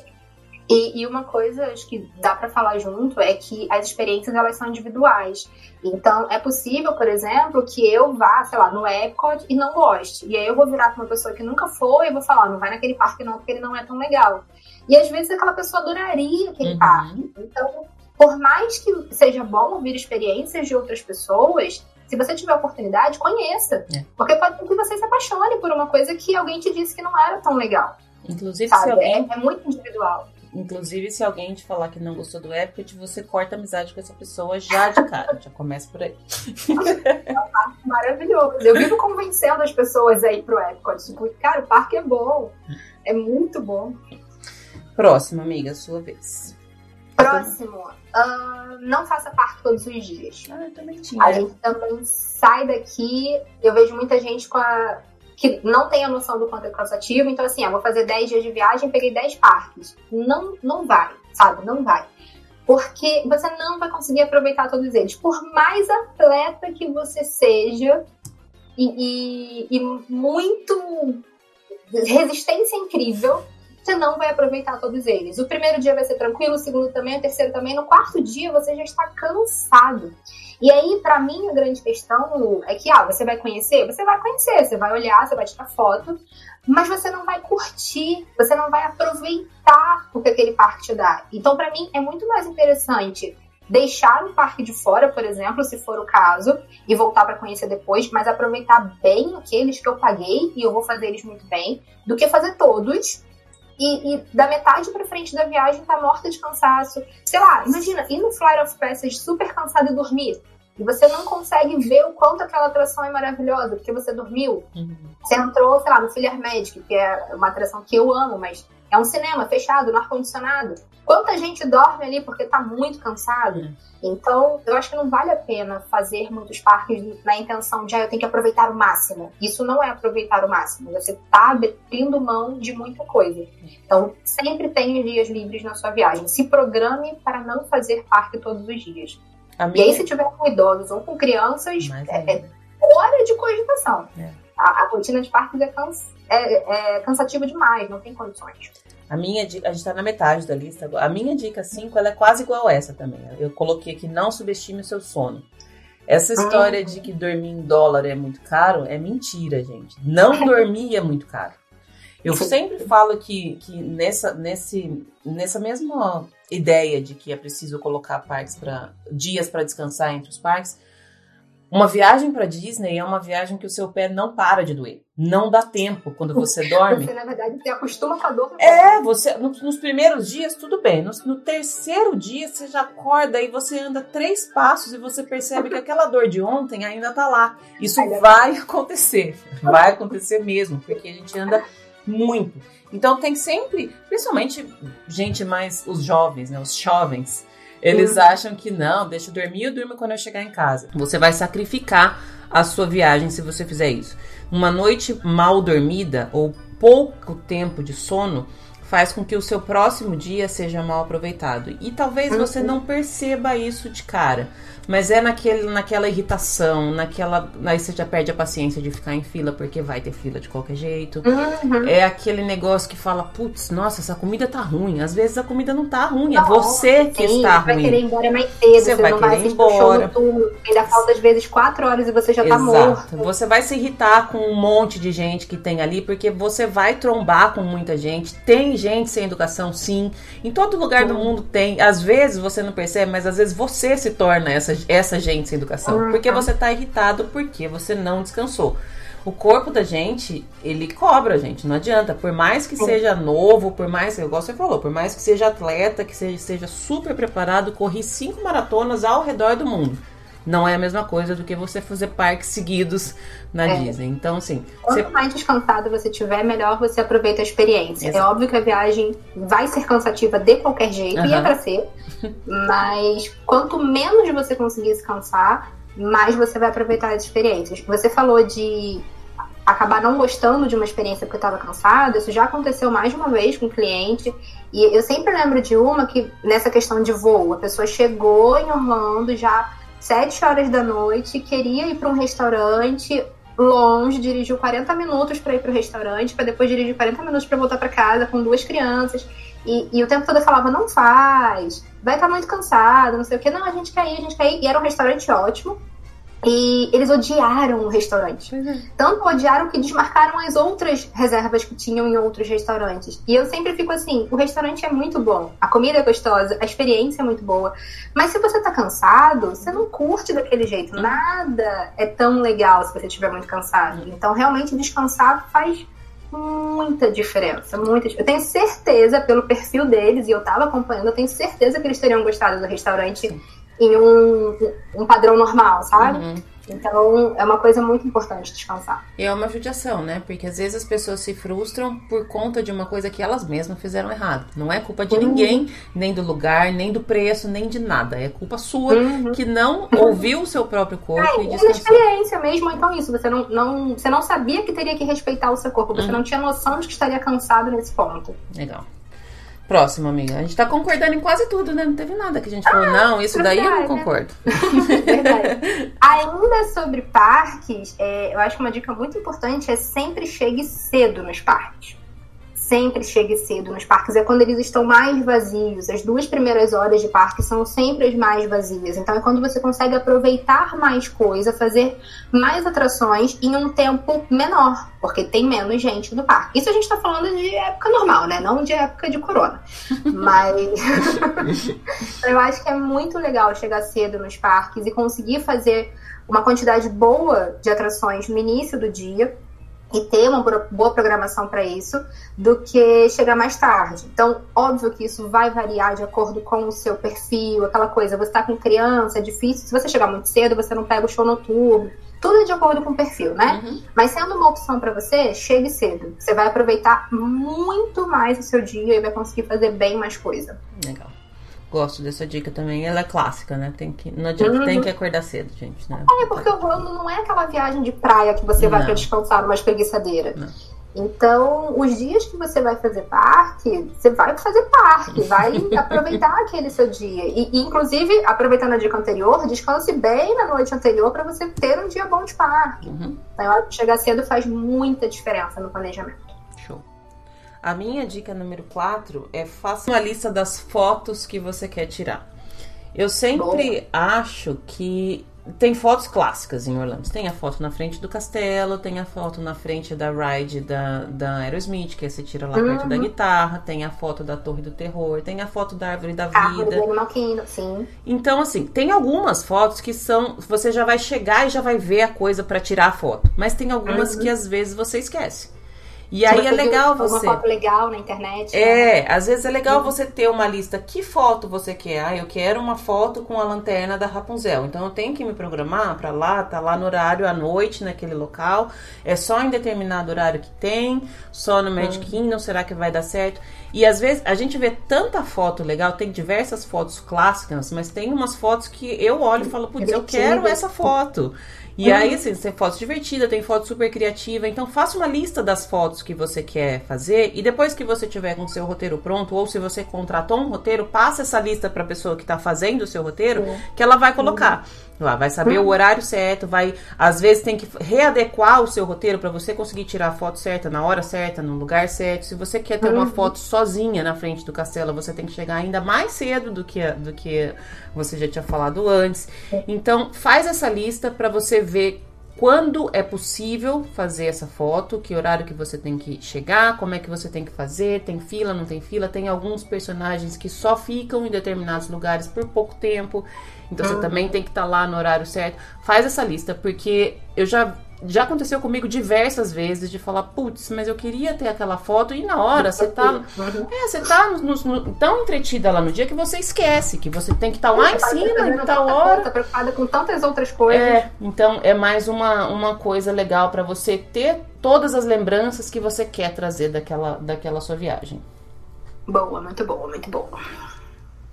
E, e, uma coisa acho que dá para falar junto é que as experiências elas são individuais. Então é possível, por exemplo, que eu vá, sei lá, no Epcot e não goste. E aí eu vou virar para uma pessoa que nunca foi e vou falar, não vai naquele parque não, porque ele não é tão legal. E às vezes aquela pessoa adoraria aquele uhum. parque. Então, por mais que seja bom ouvir experiências de outras pessoas, se você tiver oportunidade, conheça. É. Porque pode ser que você se apaixone por uma coisa que alguém te disse que não era tão legal. Inclusive, sabe? se alguém... é, é muito individual. Inclusive, se alguém te falar que não gostou do Epcot, você corta amizade com essa pessoa já de cara. já começa por aí. É um parque maravilhoso. Eu vivo convencendo as pessoas aí pro Epcot. Tipo, cara, o parque é bom. É muito bom. Próximo, amiga, sua vez. Próximo. Uh, não faça parque todos os dias. Ah, eu também tinha. A gente também sai daqui. Eu vejo muita gente com a que não tem a noção do quanto é cansativo. Então, assim, eu vou fazer 10 dias de viagem, peguei 10 parques. Não, não vai, sabe? Não vai. Porque você não vai conseguir aproveitar todos eles. Por mais atleta que você seja e, e, e muito resistência incrível, você não vai aproveitar todos eles. O primeiro dia vai ser tranquilo, o segundo também, o terceiro também. No quarto dia você já está cansado. E aí, para mim, a grande questão é que, ah, você vai conhecer? Você vai conhecer, você vai olhar, você vai tirar foto, mas você não vai curtir, você não vai aproveitar o que aquele parque te dá. Então, para mim, é muito mais interessante deixar o parque de fora, por exemplo, se for o caso, e voltar para conhecer depois, mas aproveitar bem aqueles que eu paguei e eu vou fazer eles muito bem, do que fazer todos e, e, da metade para frente da viagem tá morta de cansaço. Sei lá, imagina, ir no Flight of Passage super cansado e dormir. E você não consegue ver o quanto aquela atração é maravilhosa, porque você dormiu. Uhum. Você entrou, sei lá, no Filiar Magic, que é uma atração que eu amo, mas é um cinema fechado, no ar-condicionado. Quanta gente dorme ali porque tá muito cansado? É. Então, eu acho que não vale a pena fazer muitos parques na intenção de ah, eu tenho que aproveitar o máximo. Isso não é aproveitar o máximo. Você tá abrindo mão de muita coisa. Então, sempre tenha dias livres na sua viagem. Se programe para não fazer parque todos os dias. E aí, se tiver com idosos ou com crianças, é, é, hora de cogitação. É. A, a, rotina de parques é, cans, é, é cansativa demais, não tem condições. A minha dica, a gente tá na metade da lista agora. A minha dica 5, ela é quase igual a essa também. Eu coloquei aqui, não subestime o seu sono. Essa história de que dormir em dólar é muito caro é mentira, gente. Não <laughs> dormir é muito caro. Eu sempre falo que, que nessa, nesse, nessa mesma ideia de que é preciso colocar parques para dias para descansar entre os parques, uma viagem para Disney é uma viagem que o seu pé não para de doer. Não dá tempo quando você dorme. Você, na verdade, se acostuma com a dor. É, você, no, nos primeiros dias, tudo bem. No, no, terceiro dia, você já acorda e você anda três passos e você percebe que aquela dor de ontem ainda tá lá. Isso vai acontecer. Vai acontecer mesmo, porque a gente anda muito. Então tem sempre, principalmente gente mais, os jovens, né? Os jovens eles uhum. acham que não, deixa eu dormir, eu durmo quando eu chegar em casa. Você vai sacrificar a sua viagem se você fizer isso. Uma noite mal dormida ou pouco tempo de sono faz com que o seu próximo dia seja mal aproveitado. E talvez você uhum. não perceba isso de cara. Mas é naquele, naquela irritação, naquela. Aí você já perde a paciência de ficar em fila, porque vai ter fila de qualquer jeito. Uhum. É aquele negócio que fala, putz, nossa, essa comida tá ruim. Às vezes a comida não tá ruim, é você que sim, está ruim. Você vai querer ir embora mais cedo, você, você vai não vai ir embora. Ainda falta às vezes quatro horas e você já tá Exato. morto. Você vai se irritar com um monte de gente que tem ali, porque você vai trombar com muita gente. Tem gente sem educação, sim. Em todo lugar do mundo tem. Às vezes você não percebe, mas às vezes você se torna essa essa gente sem educação. Porque você tá irritado porque você não descansou. O corpo da gente, ele cobra a gente, não adianta. Por mais que seja novo, por mais, igual você falou, por mais que seja atleta, que seja, seja super preparado, corri cinco maratonas ao redor do mundo. Não é a mesma coisa do que você fazer parques seguidos na é. Disney. Então, assim. Quanto você... mais descansado você tiver, melhor você aproveita a experiência. É Exato. É óbvio que a viagem vai ser cansativa de qualquer jeito, uhum. e é pra ser. mas quanto menos você conseguir descansar, mais você vai aproveitar as experiências. Você falou de acabar não gostando de uma experiência porque estava cansado, isso já aconteceu mais de uma vez com um cliente. E eu sempre lembro de uma que, nessa questão de voo, a pessoa chegou em Orlando já sete horas da noite, queria ir para um restaurante, longe, dirigiu 40 minutos para ir pro restaurante, para depois dirigir 40 minutos para voltar para casa com duas crianças. E, e, o tempo todo eu falava, não faz, vai estar tá muito cansado, não sei o que. Não, a gente quer ir, a gente quer ir. E era um restaurante ótimo. E eles odiaram o restaurante. É. Tanto odiaram que desmarcaram as outras reservas que tinham em outros restaurantes. E eu sempre fico assim: o restaurante é muito bom, a comida é gostosa, a experiência é muito boa. Mas se você tá cansado, você não curte daquele jeito. Uhum. Nada é tão legal se você estiver muito cansado. Uhum. Então, realmente, descansar faz muita diferença. Muita Eu tenho certeza, pelo perfil deles, e eu tava acompanhando, eu tenho certeza que eles teriam gostado do restaurante. Sim em um, um padrão normal, sabe? Uhum. Então, é uma coisa muito importante descansar. E é uma judiação, né? Porque às vezes as pessoas se frustram por conta de uma coisa que elas mesmas fizeram errado. Não é culpa de uhum. ninguém, nem do lugar, nem do preço, nem de nada. É culpa sua uhum. que não <laughs> ouviu o seu próprio corpo é, e descansou. É experiência mesmo, então isso. Você não, não, você não sabia que teria que respeitar o seu corpo. Você uhum. não tinha noção de que estaria cansado nesse ponto. Legal. Próximo, amiga. A gente tá concordando em quase tudo, né? Não teve nada que a gente falou, ah, não, isso daí eu não concordo. <laughs> verdade. Ainda sobre parques, é, eu acho que uma dica muito importante é sempre chegue cedo nos parques sempre chegue cedo nos parques é quando eles estão mais vazios. As duas primeiras horas de parque são sempre as mais vazias. Então é quando você consegue aproveitar mais coisa, fazer mais atrações em um tempo menor, porque tem menos gente no parque. Isso a gente está falando de época normal, né? Não de época de corona. <laughs> Mas <laughs> eu acho que é muito legal chegar cedo nos parques e conseguir fazer uma quantidade boa de atrações no início do dia e ter uma boa programação para isso do que chegar mais tarde. Então, óbvio que isso vai variar de acordo com o seu perfil, aquela coisa, você está com criança, é difícil, se você chegar muito cedo, você não pega o show noturno. Tudo é de acordo com o perfil, né? Uhum. Mas sendo uma opção para você, chegue cedo. Você vai aproveitar muito mais o seu dia e vai conseguir fazer bem mais coisa. Legal. Gosto dessa dica também. Ela é clássica, né? Tem que, não adianta, uhum. tem que acordar cedo, gente. Né? É, porque o Orlando não é aquela viagem de praia que você não. vai pra descansar numa espreguiçadeira. Não. Então, os dias que você vai fazer parque, você vai fazer parque, vai <laughs> aproveitar aquele seu dia. E, inclusive, aproveitando a dica anterior, descanse bem na noite anterior para você ter um dia bom de parque. Uhum. Então, chegar cedo faz muita diferença no planejamento. A minha dica número 4 é faça uma lista das fotos que você quer tirar. Eu sempre Boa. acho que tem fotos clássicas em Orlando. Tem a foto na frente do castelo, tem a foto na frente da ride da, da Aerosmith, que você tira lá uhum. perto da uhum. guitarra, tem a foto da Torre do Terror, tem a foto da Árvore da Vida. Árvore sim. Então, assim, tem algumas fotos que são. Você já vai chegar e já vai ver a coisa para tirar a foto. Mas tem algumas uhum. que às vezes você esquece. E aí é legal você. Uma foto legal na internet. É, né? às vezes é legal uhum. você ter uma lista. Que foto você quer? Ah, eu quero uma foto com a lanterna da Rapunzel. Então eu tenho que me programar para lá, tá lá no horário à noite naquele local. É só em determinado horário que tem, só no Magic uhum. Kingdom, será que vai dar certo? E às vezes a gente vê tanta foto legal, tem diversas fotos clássicas, mas tem umas fotos que eu olho e falo, putz, eu quero essa foto. E aí, assim, tem fotos divertidas, tem foto super criativa. Então, faça uma lista das fotos que você quer fazer. E depois que você tiver com o seu roteiro pronto, ou se você contratou um roteiro, passa essa lista para a pessoa que está fazendo o seu roteiro, Sim. que ela vai colocar. Lá, vai saber o horário certo, vai. Às vezes tem que readequar o seu roteiro para você conseguir tirar a foto certa na hora certa, no lugar certo. Se você quer ter uma uhum. foto sozinha na frente do castelo, você tem que chegar ainda mais cedo do que, do que você já tinha falado antes. Então, faz essa lista para você ver quando é possível fazer essa foto, que horário que você tem que chegar, como é que você tem que fazer, tem fila, não tem fila, tem alguns personagens que só ficam em determinados lugares por pouco tempo. Então você também tem que estar tá lá no horário certo. Faz essa lista, porque eu já já aconteceu comigo diversas vezes de falar, putz, mas eu queria ter aquela foto e na hora você tá. É, você tá no, no, tão entretida lá no dia que você esquece que você tem que estar tá lá em cima em tal hora. Tá preocupada com tantas outras coisas. É, então é mais uma, uma coisa legal para você ter todas as lembranças que você quer trazer daquela, daquela sua viagem. Boa, muito boa, muito boa.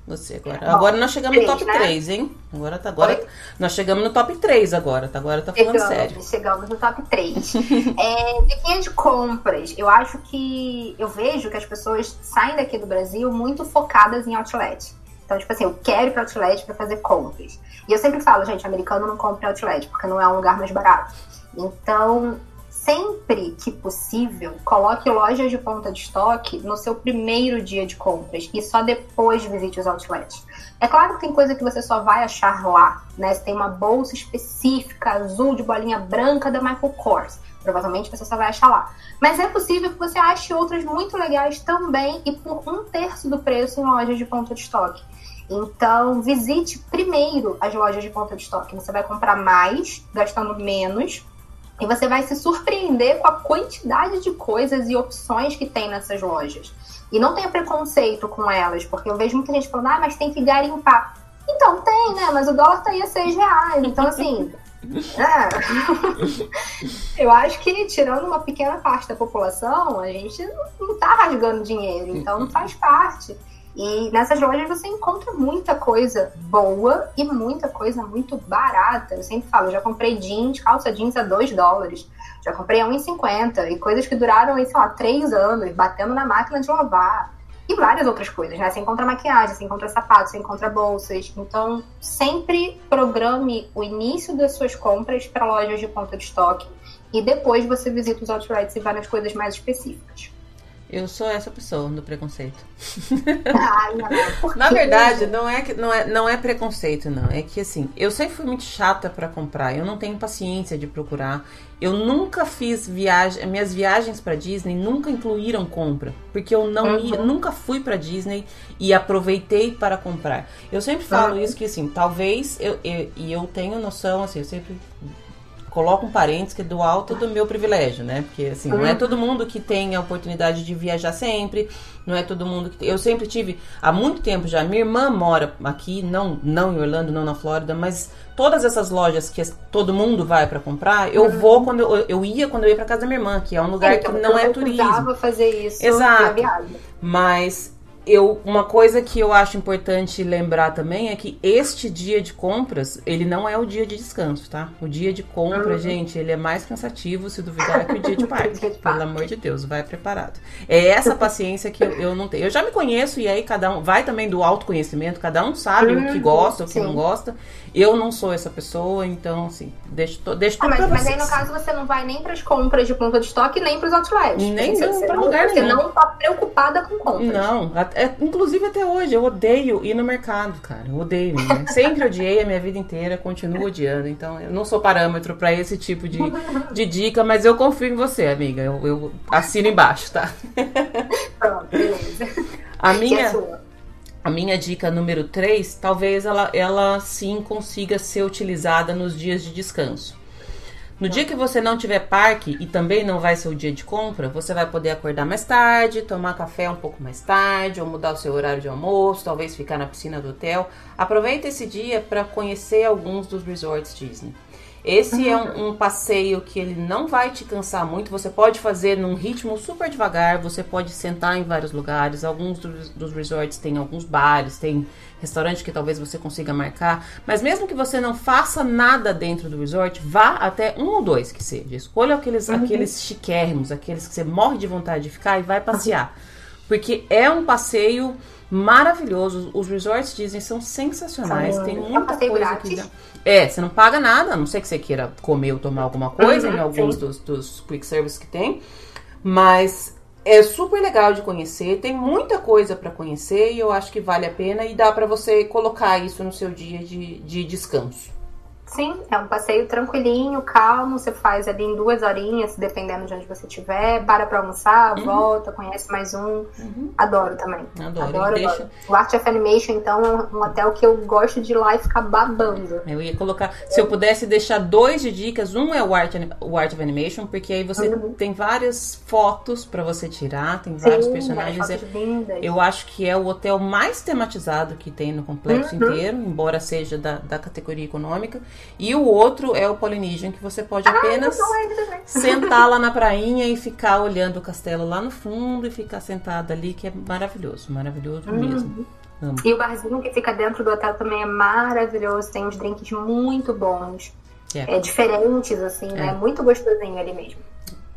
Você agora. Bom, agora nós chegamos 3, no top né? 3, hein? Agora tá agora. Nós chegamos no top 3 agora, tá? Agora tá falando chegamos, sério. Chegamos no top 3. <laughs> é, diquinha de compras. Eu acho que eu vejo que as pessoas saem daqui do Brasil muito focadas em outlet. Então, tipo assim, eu quero ir para outlet para fazer compras. E eu sempre falo, gente, americano não compra outlet, porque não é um lugar mais barato. Então, sempre que possível, coloque lojas de ponta de estoque no seu primeiro dia de compras e só depois visite os outlets. É claro que tem coisa que você só vai achar lá, né? Se tem uma bolsa específica azul de bolinha branca da Michael Kors, provavelmente você só vai achar lá. Mas é possível que você ache outras muito legais também e por um terço do preço em lojas de ponta de estoque. Então, visite primeiro as lojas de ponta de estoque. Você vai comprar mais, gastando menos, e você vai se surpreender com a quantidade de coisas e opções que tem nessas lojas. E não tenha preconceito com elas, porque eu vejo muita gente falando, ah, mas tem que garimpar. Então tem, né? Mas o dólar tá aí a 6 reais. Então, assim. <laughs> é. <laughs> eu acho que tirando uma pequena parte da população, a gente não, não tá rasgando dinheiro, então não faz parte. E nessas lojas você encontra muita coisa boa e muita coisa muito barata. Eu sempre falo, já comprei jeans, calça jeans a 2 dólares. Já comprei a 1,50 e coisas que duraram, sei lá, 3 anos, batendo na máquina de lavar. E várias outras coisas, né? Você encontra maquiagem, você encontra sapatos, você encontra bolsas. Então, sempre programe o início das suas compras para lojas de ponta de estoque e depois você visita os outlets e vai nas coisas mais específicas. Eu sou essa pessoa do preconceito. Ai, não, Na verdade, não é, que, não, é, não é preconceito, não. É que assim, eu sempre fui muito chata para comprar. Eu não tenho paciência de procurar. Eu nunca fiz viagem. Minhas viagens para Disney nunca incluíram compra. Porque eu não uhum. ia, nunca fui para Disney e aproveitei para comprar. Eu sempre falo uhum. isso que assim, talvez eu, eu, e eu tenho noção, assim, eu sempre coloco um parênteses que é do alto do meu privilégio, né? Porque assim, não é uhum. todo mundo que tem a oportunidade de viajar sempre, não é todo mundo que eu sempre tive há muito tempo já. Minha irmã mora aqui, não não em Orlando, não na Flórida, mas todas essas lojas que todo mundo vai para comprar, eu uhum. vou quando eu, eu ia quando eu ia para casa da minha irmã, que é um lugar então, que não é turismo. Eu fazer isso. Exato. Mas eu, uma coisa que eu acho importante lembrar também é que este dia de compras, ele não é o dia de descanso, tá? O dia de compra, uhum. gente, ele é mais cansativo, se duvidar, que o dia de <laughs> parque. Pelo amor de Deus, vai preparado. É essa paciência que eu, eu, não tenho. Eu já me conheço e aí cada um vai também do autoconhecimento, cada um sabe uhum. o que uhum. gosta, o que Sim. não gosta. Eu não sou essa pessoa, então, assim, deixa, deixa ah, mas, mas aí, no caso, você não vai nem para as compras de ponta de estoque, nem para os outlets. Nem para lugar Você não tá preocupada com compras. Não, é, inclusive até hoje, eu odeio ir no mercado, cara. Eu odeio. Né? <laughs> Sempre odiei a minha vida inteira, continuo odiando. Então, eu não sou parâmetro para esse tipo de, de dica, mas eu confio em você, amiga. Eu, eu assino embaixo, tá? <laughs> Pronto, beleza. A minha. É a minha dica número 3, talvez ela, ela sim consiga ser utilizada nos dias de descanso. No dia que você não tiver parque e também não vai ser o dia de compra, você vai poder acordar mais tarde, tomar café um pouco mais tarde, ou mudar o seu horário de almoço, talvez ficar na piscina do hotel. Aproveita esse dia para conhecer alguns dos resorts Disney. Esse é um, um, passeio que ele não vai te cansar muito. Você pode fazer num ritmo super devagar. Você pode sentar em vários lugares. Alguns dos, dos resorts têm alguns bares, tem restaurante que talvez você consiga marcar. Mas mesmo que você não faça nada dentro do resort, vá até um ou dois que seja. Escolha aqueles, uhum. aqueles chiquérrimos, aqueles que você morre de vontade de ficar e vai passear. Porque é um passeio maravilhoso. Os resorts Disney são sensacionais. São, tem muita coisa grátis. que. É, você não paga nada, a não sei que você queira comer ou tomar alguma coisa uhum, em alguns dos, dos, quick service que tem. Mas é super legal de conhecer, tem muita coisa para conhecer e eu acho que vale a pena e dá para você colocar isso no seu dia de, de descanso. Sim, é um passeio tranquilinho, calmo. Você faz ali em duas horinhas, dependendo de onde você estiver. Para pra almoçar, uhum. volta, conhece mais um. Uhum. Adoro também. Adoro. Adoro, deixa... adoro. O Art of Animation, então, é um hotel que eu gosto de ir lá e ficar babando. Eu ia colocar. Se eu pudesse deixar dois de dicas, um é o Art, o Art of Animation, porque aí você uhum. tem várias fotos para você tirar, tem vários Sim, personagens. É, eu acho que é o hotel mais tematizado que tem no complexo uhum. inteiro, embora seja da, da categoria econômica. E o outro é o Polynesian, que você pode ah, apenas sentar lá na prainha e ficar olhando o castelo lá no fundo e ficar sentada ali, que é maravilhoso, maravilhoso uhum. mesmo. Amo. E o barzinho que fica dentro do hotel também é maravilhoso, tem uns drinks muito bons. É, é diferentes, assim, né? é. né? Muito gostosinho ali mesmo.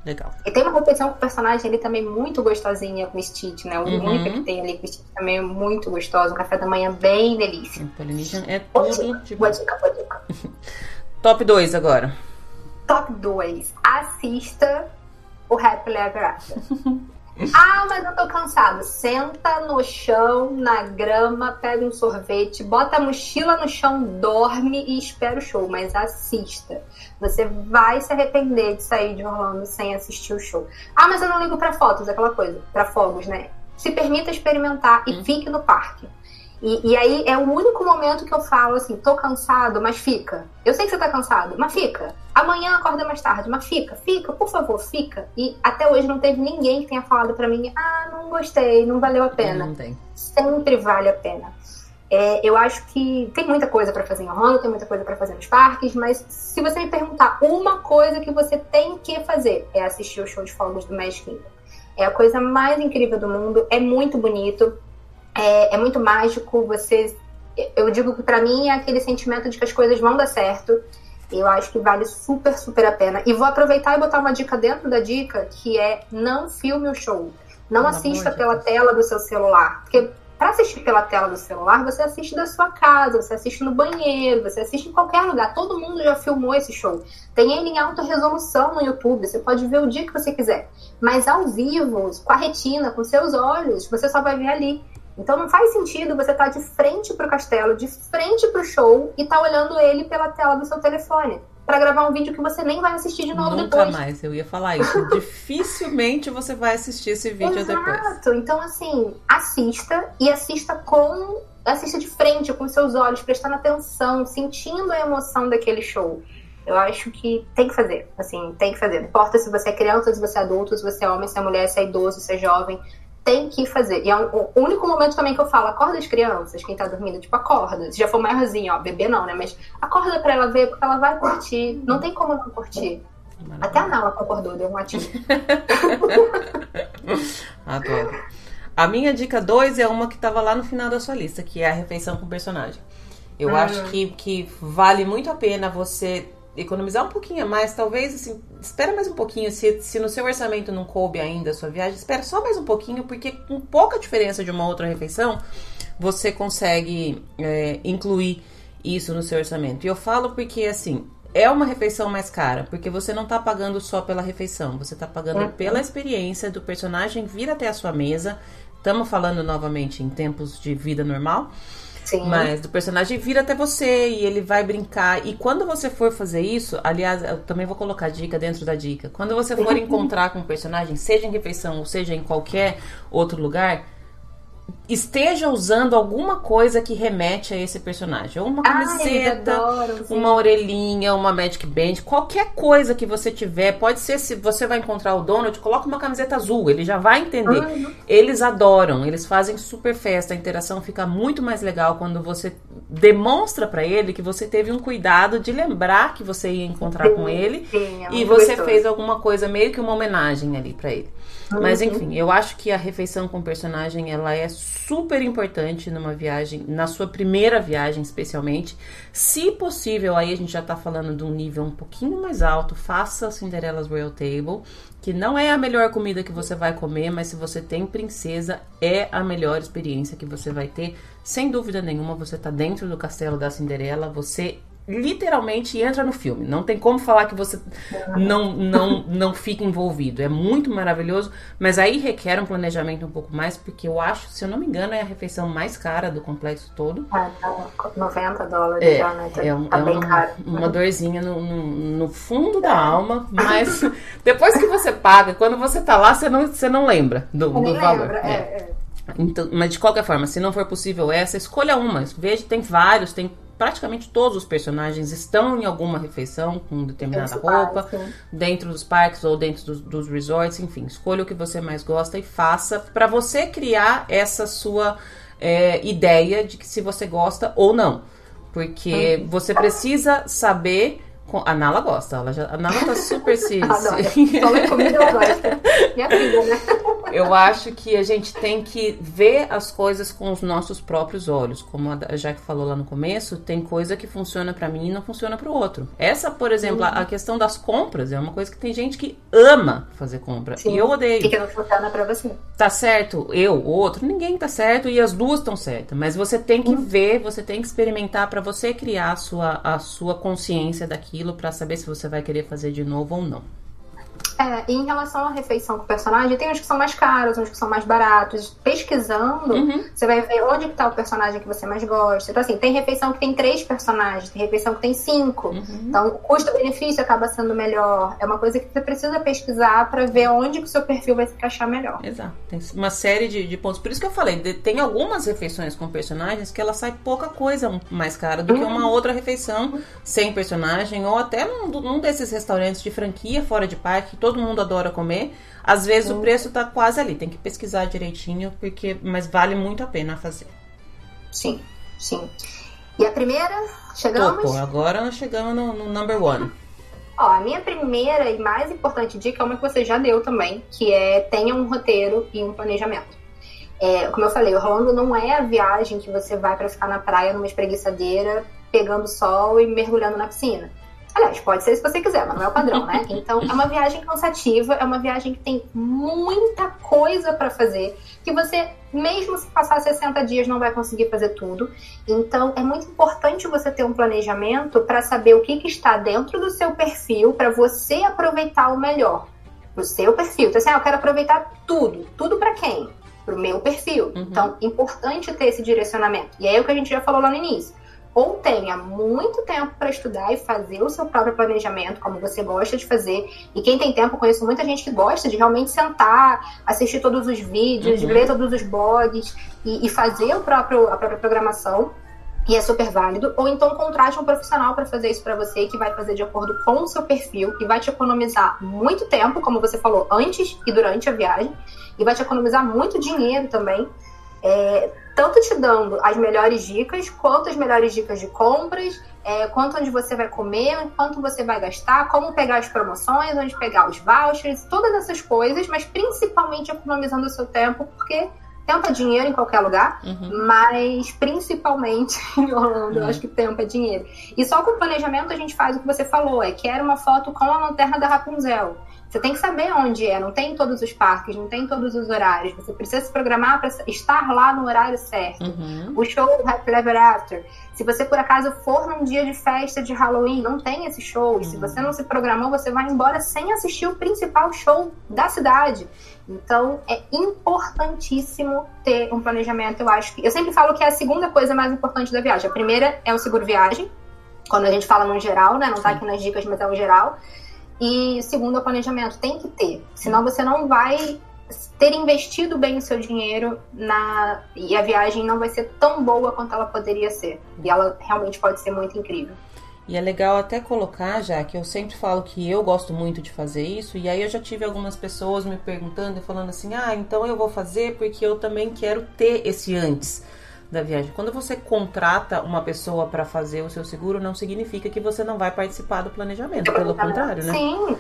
Legal. E tem uma repetição com o personagem ali também muito gostosinha com o Stitch, né? O uhum. único que tem ali com o Stitch também é muito gostoso. Um café da manhã bem delícia. Polynesian é tudo de boa dica, boa dica. <laughs> Top 2 agora. Top 2. Assista o Happily Ever After. <laughs> Ah, mas eu tô cansado. Senta no chão, na grama, pega um sorvete, bota a mochila no chão, dorme e espera o show. Mas assista. Você vai se arrepender de sair de Orlando sem assistir o show. Ah, mas eu não ligo para fotos, aquela coisa, para fogos, né? Se permita experimentar e hum. fique no parque. E, e, aí é o único momento que eu falo assim, tô cansado, mas fica. Eu sei que você tá cansado, mas fica. Amanhã acorda mais tarde, mas fica, fica, por favor, fica. E até hoje não teve ninguém que tenha falado para mim, ah, não gostei, não valeu a pena. Não tem. Sempre vale a pena. É, eu acho que tem muita coisa para fazer em Orlando, tem muita coisa para fazer nos parques, mas se você me perguntar uma coisa que você tem que fazer, é assistir o show de fogos do Magic Kingdom. É a coisa mais incrível do mundo, é muito bonito é, é muito mágico. Você, eu digo que para mim é aquele sentimento de que as coisas vão dar certo. Eu acho que vale super, super a pena. E vou aproveitar e botar uma dica dentro da dica, que é não filme o show. Não assista pela tela do seu celular. Porque para assistir pela tela do celular, você assiste da sua casa, você assiste no banheiro, você assiste em qualquer lugar. Todo mundo já filmou esse show. Tem ele em alta resolução no YouTube, você pode ver o dia que você quiser. Mas ao vivo, com a retina, com seus olhos, você só vai ver ali. Então não faz sentido você estar tá de frente para o castelo, de frente para o show e estar tá olhando ele pela tela do seu telefone para gravar um vídeo que você nem vai assistir de novo Nunca depois. Nunca mais, eu ia falar isso. <laughs> Dificilmente você vai assistir esse vídeo Exato. depois. Exato. Então assim, assista e assista com assista de frente com seus olhos, prestando atenção, sentindo a emoção daquele show. Eu acho que tem que fazer, assim, tem que fazer. Não importa se você é criança, se você é adulto, se você é homem, se é mulher, se é idoso, se é jovem tem que fazer. E é um, o único momento também que eu falo, acorda as crianças, quem tá dormindo, tipo, acorda. Se já for maiorzinho, ó, bebê não, né? Mas acorda pra ela ver, porque ela vai curtir. Não tem como não curtir. Até a Nala concordou, deu um latinho. <laughs> Adoro. A minha dica 2 é uma que tava lá no final da sua lista, que é a refeição com personagem. Eu hum. acho que, que vale muito a pena você economizar um pouquinho a mais, talvez, assim, espera mais um pouquinho. Se, se no seu orçamento não coube ainda a sua viagem, espera só mais um pouquinho, porque com pouca diferença de uma outra refeição, você consegue é, incluir isso no seu orçamento. E eu falo porque, assim, é uma refeição mais cara, porque você não tá pagando só pela refeição, você tá pagando uhum. pela experiência do personagem vir até a sua mesa. Estamos falando novamente em tempos de vida normal. Sim. Mas do personagem vira até você e ele vai brincar. E quando você for fazer isso, aliás, eu também vou colocar dica dentro da dica. Quando você for <laughs> encontrar com um personagem, seja em refeição ou seja em qualquer outro lugar, esteja usando alguma coisa que remete a esse personagem. Uma camiseta, Ai, uma orelhinha, uma Magic Band, qualquer coisa que você tiver. Pode ser se você vai encontrar o Donald, coloca uma camiseta azul, ele já vai entender. Uhum. Eles adoram, eles fazem super festa, a interação fica muito mais legal quando você demonstra para ele que você teve um cuidado de lembrar que você ia encontrar sim, com ele sim, é e você gostoso. fez alguma coisa meio que uma homenagem ali para ele. Uhum. Mas enfim, eu acho que a refeição com o personagem ela é super importante numa viagem, na sua primeira viagem especialmente. Se possível, aí a gente já tá falando de um nível um pouquinho mais alto, faça Cinderella's Royal Table, que não é a melhor comida que você vai comer, mas se você tem princesa, é a melhor experiência que você vai ter. Sem dúvida nenhuma, você tá dentro do castelo da Cinderela, você literalmente entra no filme. Não tem como falar que você não, não, não fica envolvido. É muito maravilhoso, mas aí requer um planejamento um pouco mais, porque eu acho, se eu não me engano, é a refeição mais cara do complexo todo. É, tá 90 dólares é, já, né? Tá, é, um, tá é bem uma, caro. uma dorzinha no, no, no fundo da alma, mas <laughs> depois que você paga, quando você tá lá, você não, você não lembra do, do valor. Lembra, é. é. Então, mas de qualquer forma, se não for possível essa, escolha uma. Veja, tem vários, tem praticamente todos os personagens estão em alguma refeição com determinada roupa, dentro dos parques ou dentro dos, dos, resorts, enfim, escolha o que você mais gosta e faça para você criar essa sua é, ideia de que se você gosta ou não. Porque uhum. você precisa saber. A Nala gosta, ela já, a Nala tá super <laughs> se. Adora. comida, ela gosta. Minha filha, né? <laughs> eu acho que a gente tem que ver as coisas com os nossos próprios olhos. Como a Jaque falou lá no começo, tem coisa que funciona para mim e não funciona para o outro. Essa, por exemplo, uhum. a questão das compras é uma coisa que tem gente que ama fazer compra. Sim. E eu odeio. Que não funciona pra você. Tá certo, eu, o outro, ninguém tá certo e as duas estão certas. Mas você tem que uhum. ver, você tem que experimentar para você criar a sua, a sua consciência daquilo para saber se você vai querer fazer de novo ou não. É, e em relação à refeição com o personagem, tem uns que são mais caros, uns que são mais baratos. Pesquisando, uhum. você vai ver onde está o personagem que você mais gosta. Então, assim, tem refeição que tem três personagens, tem refeição que tem cinco. Uhum. Então, o custo-benefício acaba sendo melhor. É uma coisa que você precisa pesquisar para ver onde que o seu perfil vai se encaixar melhor. Exato. Tem uma série de, de pontos. Por isso que eu falei, tem algumas refeições com personagens que ela sai pouca coisa mais cara do uhum. que uma outra refeição sem personagem, ou até num, num desses restaurantes de franquia fora de parque, todo mundo adora comer. Às vezes o preço tá quase ali, tem que pesquisar direitinho, porque mas vale muito a pena fazer. Sim, sim. E a primeira, chegamos? Topo. Agora nós chegamos no, no number one. Ó, a minha primeira e mais importante dica é uma que você já deu também, que é tenha um roteiro e um planejamento. É, como eu falei, o Orlando não é a viagem que você vai para ficar na praia numa espreguiçadeira, pegando sol e mergulhando na piscina. Aliás, pode ser se você quiser, mas não é o padrão, né? <laughs> Então, é uma viagem cansativa, é uma viagem que tem muita coisa para fazer, que você, mesmo se passar 60 dias, não vai conseguir fazer tudo. Então, é muito importante você ter um planejamento para saber o que, que está dentro do seu perfil, para você aproveitar o melhor. O seu perfil. Então, assim, ah, eu quero aproveitar tudo. Tudo para quem? Para o meu perfil. Uhum. Então, importante ter esse direcionamento. E aí é o que a gente já falou lá no início ou tenha muito tempo para estudar e fazer o seu próprio planejamento, como você gosta de fazer. E quem tem tempo, conheço muita gente que gosta de realmente sentar, assistir todos os vídeos, uhum. ler todos os blogs e, e fazer o próprio, a própria programação. E é super válido. Ou então contrate um profissional para fazer isso para você, que vai fazer de acordo com o seu perfil e vai te economizar muito tempo, como você falou, antes e durante a viagem. E vai te economizar muito dinheiro também. É, tanto te dando as melhores dicas, quanto as melhores dicas de compras, é, quanto onde você vai comer, quanto você vai gastar, como pegar as promoções, onde pegar os vouchers, todas essas coisas, mas principalmente economizando o seu tempo, porque tempo é dinheiro em qualquer lugar, uhum. mas principalmente em <laughs> Orlando, uhum. eu acho que tempo é dinheiro. E só com o planejamento a gente faz o que você falou, é quer uma foto com a lanterna da Rapunzel. Você tem que saber onde é, não tem todos os parques, não tem todos os horários. Você precisa se programar para estar lá no horário certo. Uhum. O show Happy Ever After. Se você por acaso for num dia de festa de Halloween, não tem esse show. Uhum. Se você não se programou, você vai embora sem assistir o principal show da cidade. Então é importantíssimo ter um planejamento. Eu acho que eu sempre falo que é a segunda coisa mais importante da viagem. A primeira é o seguro viagem. Quando a gente fala no geral, né? Não tá aqui nas dicas, mas é o geral. E segundo, o planejamento tem que ter. Senão você não vai ter investido bem o seu dinheiro na e a viagem não vai ser tão boa quanto ela poderia ser. E ela realmente pode ser muito incrível. E é legal até colocar, já que eu sempre falo que eu gosto muito de fazer isso, e aí eu já tive algumas pessoas me perguntando e falando assim: "Ah, então eu vou fazer porque eu também quero ter esse antes" da viagem. Quando você contrata uma pessoa para fazer o seu seguro, não significa que você não vai participar do planejamento. Pelo contrário, né? Sim.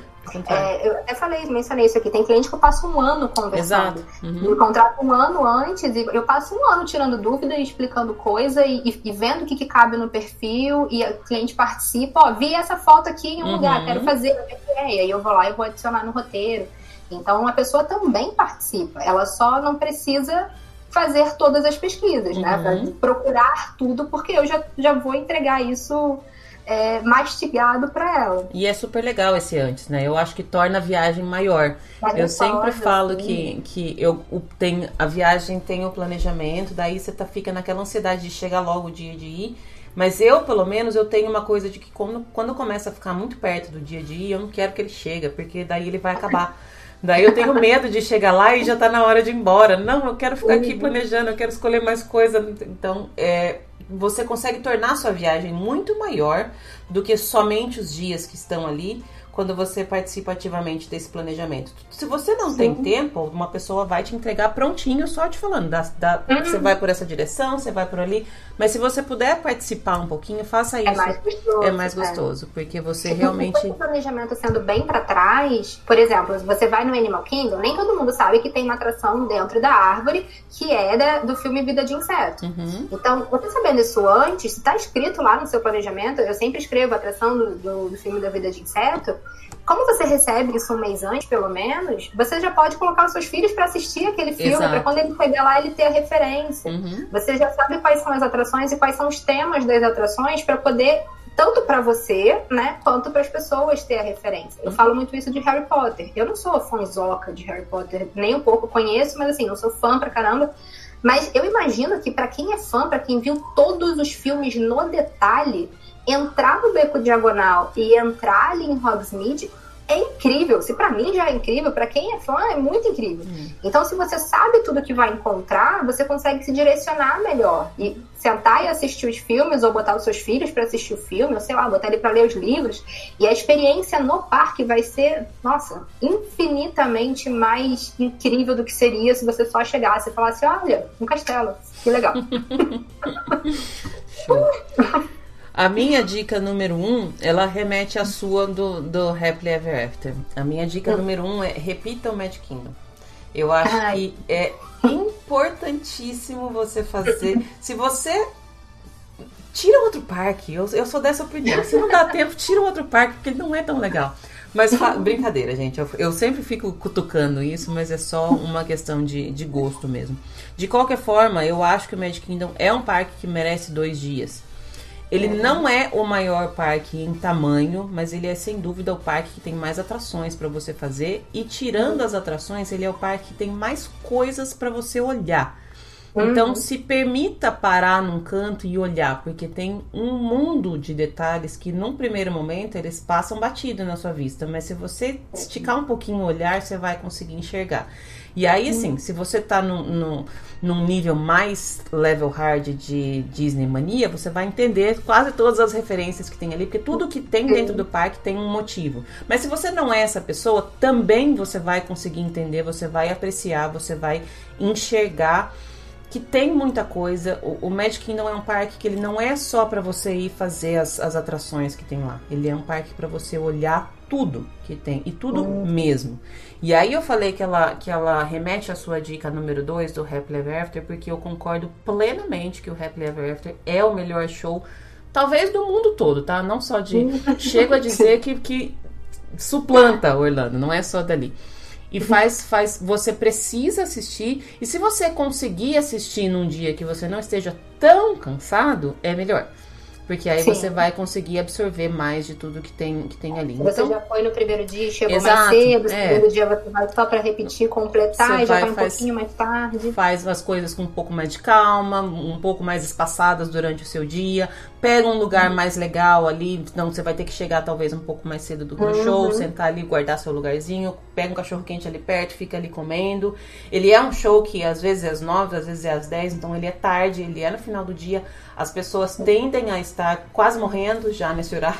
É, eu até falei, mencionei isso aqui. Tem cliente que eu passo um ano conversando. Exato. Uhum. Me contrato um ano antes e eu passo um ano tirando dúvida e explicando coisa e, e, e vendo o que, que, cabe no perfil. E o cliente participa. Ó, vi essa foto aqui em um uhum. lugar, quero fazer. E aí eu vou lá e vou adicionar no roteiro. Então a pessoa também participa. Ela só não precisa fazer todas as pesquisas, né? uhum. né? Pra procurar tudo, porque eu já, já vou entregar isso é, mastigado para ela. E é super legal esse antes, né? Eu acho que torna a viagem maior. eu sempre falo que, que eu tenho, a viagem tem o planejamento, daí você tá, fica naquela ansiedade de chegar logo o dia de ir. Mas eu, pelo menos, eu tenho uma coisa de que quando, quando começa a ficar muito perto do dia de ir, eu não quero que ele chegue, porque daí ele vai acabar. Daí eu tenho medo de chegar lá e já tá na hora de ir embora. Não, eu quero ficar aqui uhum. planejando, eu quero escolher mais coisa. Então, é, você consegue tornar a sua viagem muito maior do que somente os dias que estão ali quando você participa ativamente desse planejamento. Se você não Sim. tem tempo, uma pessoa vai te entregar prontinho, só te falando. Da, da, uhum. Você vai por essa direção, você vai por ali. Mas se você puder participar um pouquinho, faça é isso. É mais gostoso. É mais gostoso, é. porque você realmente. o planejamento sendo bem para trás, por exemplo, você vai no Animal Kingdom, nem todo mundo sabe que tem uma atração dentro da árvore que é da, do filme Vida de Inseto. Uhum. Então, você sabendo isso antes, se tá escrito lá no seu planejamento, eu sempre escrevo a atração do, do, do filme da Vida de Inseto como você recebe isso um mês antes, pelo menos, você já pode colocar os seus filhos para assistir aquele filme, para quando ele chegar lá ele ter a referência. Uhum. Você já sabe quais são as atrações e quais são os temas das atrações para poder tanto para você, né, quanto para as pessoas ter a referência. Eu falo muito isso de Harry Potter. Eu não sou fãzoca de Harry Potter, nem um pouco conheço, mas assim, não sou fã pra caramba. Mas eu imagino que para quem é fã, para quem viu todos os filmes no detalhe, entrar no beco diagonal e entrar ali em Hogsmeade é incrível. Se para mim já é incrível, para quem é fã é muito incrível. Hum. Então, se você sabe tudo que vai encontrar, você consegue se direcionar melhor e sentar e assistir os filmes ou botar os seus filhos para assistir o filme, ou sei lá, botar ele para ler os livros. E a experiência no parque vai ser, nossa, infinitamente mais incrível do que seria se você só chegasse e falasse: "Olha, um castelo. Que legal". <laughs> <laughs> A minha dica número um, ela remete à sua do, do Happily Ever After. A minha dica hum. número um é repita o Magic Kingdom. Eu acho Ai. que é importantíssimo você fazer. Se você tira outro parque, eu, eu sou dessa opinião. Se não dá tempo, tira outro parque, porque não é tão legal. Mas brincadeira, gente. Eu, eu, sempre fico cutucando isso, mas é só uma questão de, de gosto mesmo. De qualquer forma, eu acho que o Magic Kingdom é um parque que merece dois dias. Ele não é o maior parque em tamanho, mas ele é sem dúvida o parque que tem mais atrações para você fazer. E tirando as atrações, ele é o parque que tem mais coisas para você olhar. Então, uhum. se permita parar num canto e olhar, porque tem um mundo de detalhes que, num primeiro momento, eles passam batido na sua vista, mas se você esticar um pouquinho o olhar, você vai conseguir enxergar. E aí, assim, se você tá no, no, num nível mais level hard de Disney mania, você vai entender quase todas as referências que tem ali, porque tudo que tem dentro do parque tem um motivo. Mas se você não é essa pessoa, também você vai conseguir entender, você vai apreciar, você vai enxergar que tem muita coisa. O, o Magic Kingdom é um parque que ele não é só para você ir fazer as, as atrações que tem lá. Ele é um parque para você olhar tudo que tem e tudo uhum. mesmo. E aí eu falei que ela, que ela remete à sua dica número 2 do Happily Ever After, porque eu concordo plenamente que o Happily Ever After é o melhor show, talvez do mundo todo, tá? Não só de. <laughs> chego a dizer que, que suplanta Orlando, não é só dali. E faz, faz. Você precisa assistir. E se você conseguir assistir num dia que você não esteja tão cansado, é melhor. Porque aí Sim. você vai conseguir absorver mais de tudo que tem, que tem ali. Você então, já foi no primeiro dia, chegou exato, mais cedo, no é. segundo dia você vai só para repetir, completar, você e já vai, vai um faz, pouquinho mais tarde. Faz as coisas com um pouco mais de calma, um pouco mais espaçadas durante o seu dia. Pega um lugar uhum. mais legal ali, então você vai ter que chegar talvez um pouco mais cedo do que no uhum. show, sentar ali, guardar seu lugarzinho, pega um cachorro quente ali perto, fica ali comendo. Ele é um show que às vezes é às nove, às vezes é às dez, então ele é tarde, ele é no final do dia as pessoas tendem a estar quase morrendo já nesse horário.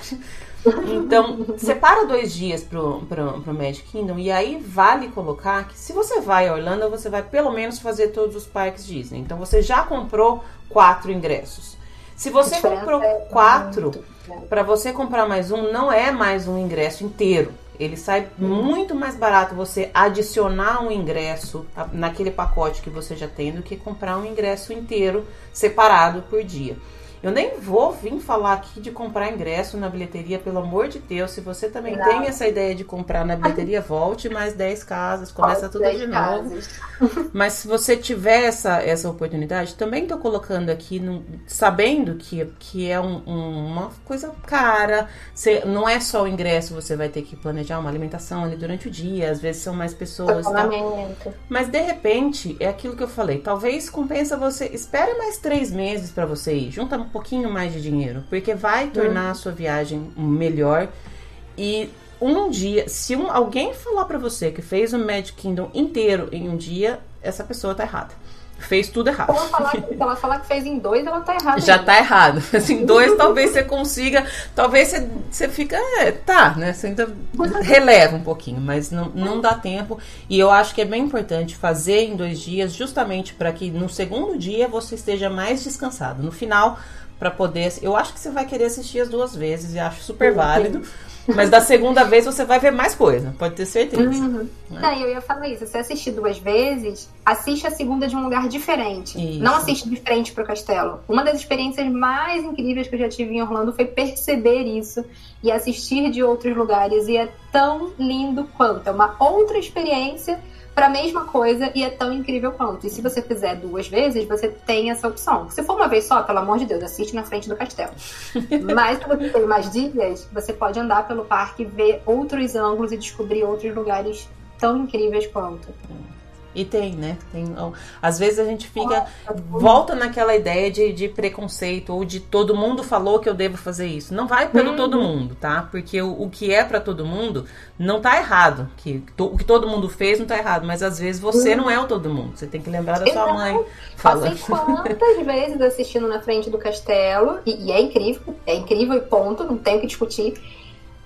Então, separa dois dias pro, pro, pro Magic Kingdom e aí vale colocar que se você vai a Orlando, você vai pelo menos fazer todos os parques Disney. Então, você já comprou quatro ingressos. Se você comprou é quatro, para você comprar mais um, não é mais um ingresso inteiro. Ele sai muito mais barato você adicionar um ingresso naquele pacote que você já tem do que comprar um ingresso inteiro separado por dia. Eu nem vou vir falar aqui de comprar ingresso na bilheteria, pelo amor de Deus. Se você também Não. tem essa ideia de comprar na bilheteria, volte mais 10 casas, começa tudo de novo. <laughs> Mas se você tiver essa, essa oportunidade, também estou colocando aqui, no, sabendo que, que é um, um, uma coisa cara. Você, não é só o ingresso, você vai ter que planejar uma alimentação ali durante o dia, às vezes são mais pessoas. Tá? Mas de repente, é aquilo que eu falei. Talvez compensa você. Espere mais três meses para você ir. Junta pouquinho mais de dinheiro, porque vai tornar uhum. a sua viagem melhor. E um dia, se um, alguém falar para você que fez o Magic Kingdom inteiro em um dia, essa pessoa tá errada. Fez tudo errado. Se ela, falar, se ela falar que fez em dois, ela tá errada. Já ainda. tá errado. <laughs> Assim, dois talvez você consiga, talvez você, você fica, é, tá, né? Você ainda releva um pouquinho, mas não, não dá tempo. E eu acho que é bem importante fazer em dois dias, justamente para que no segundo dia você esteja mais descansado. No final, para poder. Eu acho que você vai querer assistir as duas vezes e acho super válido. Mas da segunda vez você vai ver mais coisa, pode ter certeza. Uhum. Né? Não, eu ia falar isso. Se assistir duas vezes, assiste a segunda de um lugar diferente. Isso. Não assiste de frente pro castelo. Uma das experiências mais incríveis que eu já tive em Orlando foi perceber isso e assistir de outros lugares. E é tão lindo quanto. É uma outra experiência para a mesma coisa e é tão incrível quanto. E se você fizer duas vezes, você tem essa opção. Se for uma vez só, pelo amor de Deus, assiste na frente do castelo. <laughs> Mas se você tem mais dias, você pode andar pelo parque, ver outros ângulos e descobrir outros lugares tão incríveis quanto. E tem, né? Tem, às vezes a gente fica. volta naquela ideia de, de preconceito ou de todo mundo falou que eu devo fazer isso. Não vai pelo uhum. todo mundo, tá? Porque o, o que é para todo mundo não tá errado. Que, to, o que todo mundo fez não tá errado. Mas às vezes você uhum. não é o todo mundo. Você tem que lembrar da sua mãe. Falando. Passei quantas <laughs> vezes assistindo na frente do castelo. E, e é incrível. É incrível e ponto. Não tenho que discutir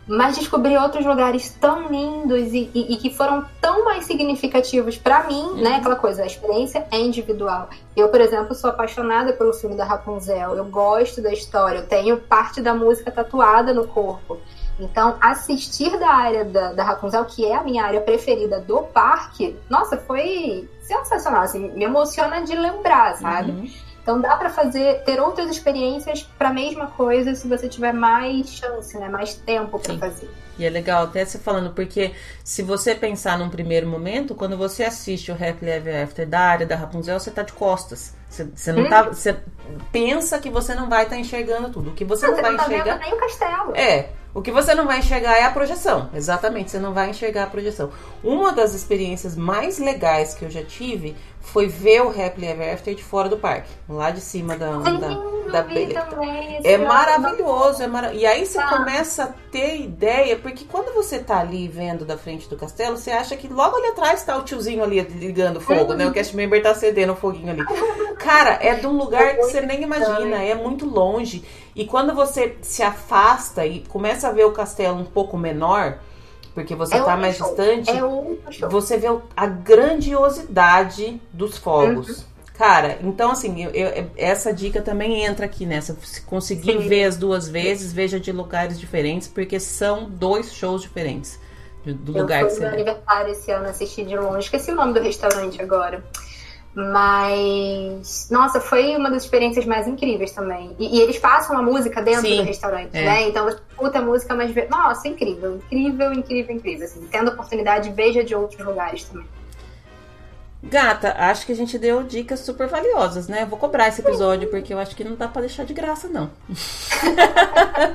mas descobri outros lugares tão lindos e, e, e que foram tão mais significativos para mim, uhum. né? Aquela coisa, a experiência é individual. Eu, por exemplo, sou apaixonada pelo filme da Rapunzel, eu gosto da história, eu tenho parte da música tatuada no corpo. Então, assistir da área da, da Rapunzel, que é a minha área preferida do parque, nossa, foi sensacional, assim, me emociona de lembrar, sabe? Uhum. Então dá para fazer, ter outras experiências para a mesma coisa se você tiver mais chance, né? Mais tempo para fazer. E é legal até você falando, porque se você pensar num primeiro momento, quando você assiste o Happily Ever After da área da Rapunzel, você tá de costas. Você, você não hum. tá. Você pensa que você não vai estar tá enxergando tudo. O que você não, não vai não tá enxergar. nem o castelo. É. O que você não vai enxergar é a projeção. Exatamente, você não vai enxergar a projeção. Uma das experiências mais legais que eu já tive foi ver o Happily Ever After de fora do parque, lá de cima da, Sim, da, da. É maravilhoso, é mara... e aí você tá. começa a ter ideia, porque quando você tá ali vendo da frente do castelo, você acha que logo ali atrás tá o tiozinho ali ligando fogo, uhum. né? O cast member tá acendendo o foguinho ali. Cara, é de um lugar que você nem imagina, é muito longe. E quando você se afasta e começa a ver o castelo um pouco menor, porque você está é mais show. distante, é você vê a grandiosidade dos fogos. Uhum. Cara, então assim, eu, eu, essa dica também entra aqui nessa. Se conseguir Sim. ver as duas vezes, veja de lugares diferentes, porque são dois shows diferentes. Do eu lugar que você. Eu aniversário esse ano, assisti de longe. Esqueci o nome do restaurante agora. Mas, nossa, foi uma das experiências mais incríveis também. E, e eles passam a música dentro Sim, do restaurante, é. né? Então você escuta a música, mas. Nossa, incrível, incrível, incrível, incrível. Assim, tendo oportunidade, veja de outros lugares também. Gata, acho que a gente deu dicas super valiosas, né? vou cobrar esse episódio porque eu acho que não dá para deixar de graça, não. <laughs>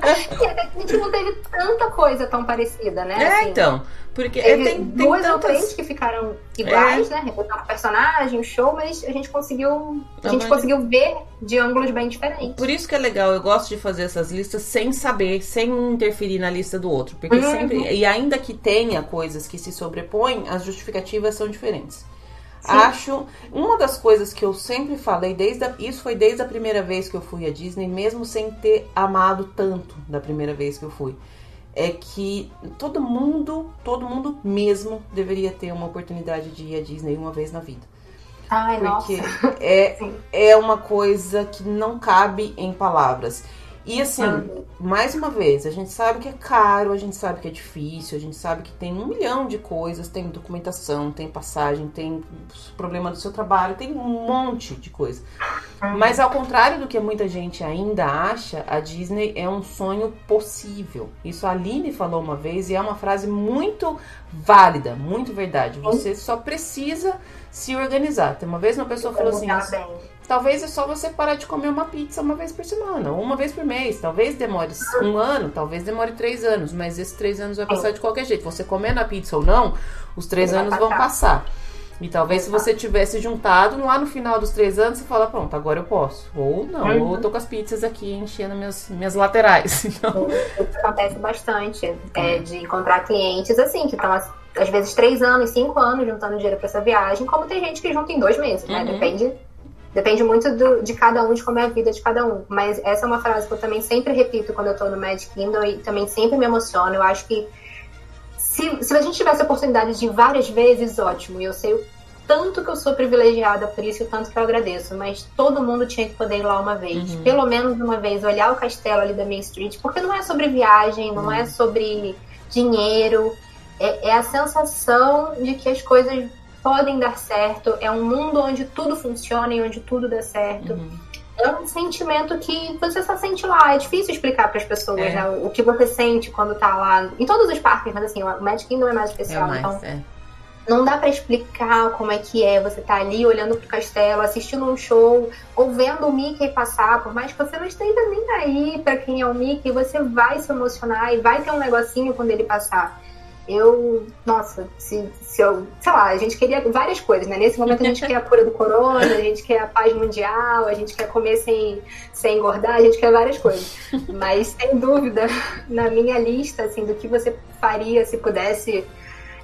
a gente não teve tanta coisa tão parecida, né? É, assim, então. Porque teve tem, tem duas tantas... que ficaram iguais, é. né? Reportar o personagem, o show, mas a gente conseguiu. A gente conseguiu ver de ângulos bem diferentes. Por isso que é legal, eu gosto de fazer essas listas sem saber, sem interferir na lista do outro. Porque uhum. sempre. E ainda que tenha coisas que se sobrepõem, as justificativas são diferentes. Sim. Acho uma das coisas que eu sempre falei desde a, isso foi desde a primeira vez que eu fui à Disney, mesmo sem ter amado tanto da primeira vez que eu fui, é que todo mundo, todo mundo mesmo deveria ter uma oportunidade de ir à Disney uma vez na vida. Ai, Porque nossa. é, <laughs> é uma coisa que não cabe em palavras. E assim, uhum. mais uma vez, a gente sabe que é caro, a gente sabe que é difícil, a gente sabe que tem um milhão de coisas, tem documentação, tem passagem, tem problema do seu trabalho, tem um monte de coisa. Uhum. Mas ao contrário do que muita gente ainda acha, a Disney é um sonho possível. Isso a Aline falou uma vez e é uma frase muito válida, muito verdade. Você só precisa se organizar. Tem uma vez uma pessoa falou assim. Talvez é só você parar de comer uma pizza uma vez por semana, ou uma vez por mês. Talvez demore um ano, talvez demore três anos, mas esses três anos vai passar de qualquer jeito. Você comendo a pizza ou não, os três anos vão passar. E talvez se você tivesse juntado, lá no final dos três anos, você fala, pronto, agora eu posso. Ou não, uhum. ou eu tô com as pizzas aqui enchendo minhas, minhas laterais. <laughs> Então... Isso acontece bastante, é, de encontrar clientes assim, que estão às vezes três anos, cinco anos juntando dinheiro para essa viagem, como tem gente que junta em dois meses, né? Uhum. Depende Depende muito do, de cada um, de como é a vida de cada um. Mas essa é uma frase que eu também sempre repito quando eu tô no Magic Kingdom e também sempre me emociona. Eu acho que se, se a gente tivesse a oportunidade de ir várias vezes, ótimo. E eu sei o tanto que eu sou privilegiada por isso e o tanto que eu agradeço. Mas todo mundo tinha que poder ir lá uma vez. Uhum. Pelo menos uma vez, olhar o castelo ali da Main Street. Porque não é sobre viagem, não uhum. é sobre dinheiro. É, é a sensação de que as coisas podem dar certo, é um mundo onde tudo funciona e onde tudo dá certo. Uhum. É um sentimento que você só sente lá. É difícil explicar para as pessoas é. né, o que você sente quando tá lá. Em todos os parques, mas assim, o Magic Kingdom é mais especial. É mais, então, é. não dá para explicar como é que é você tá ali olhando pro castelo, assistindo um show, ou vendo o Mickey passar. Por mais que você não esteja nem aí para quem é o Mickey, você vai se emocionar e vai ter um negocinho quando ele passar. Eu, nossa, se, se eu, sei lá, a gente queria várias coisas, né? Nesse momento a gente quer a cura do corona, a gente quer a paz mundial, a gente quer comer sem, sem engordar, a gente quer várias coisas. Mas, sem dúvida, <laughs> na minha lista, assim, do que você faria se pudesse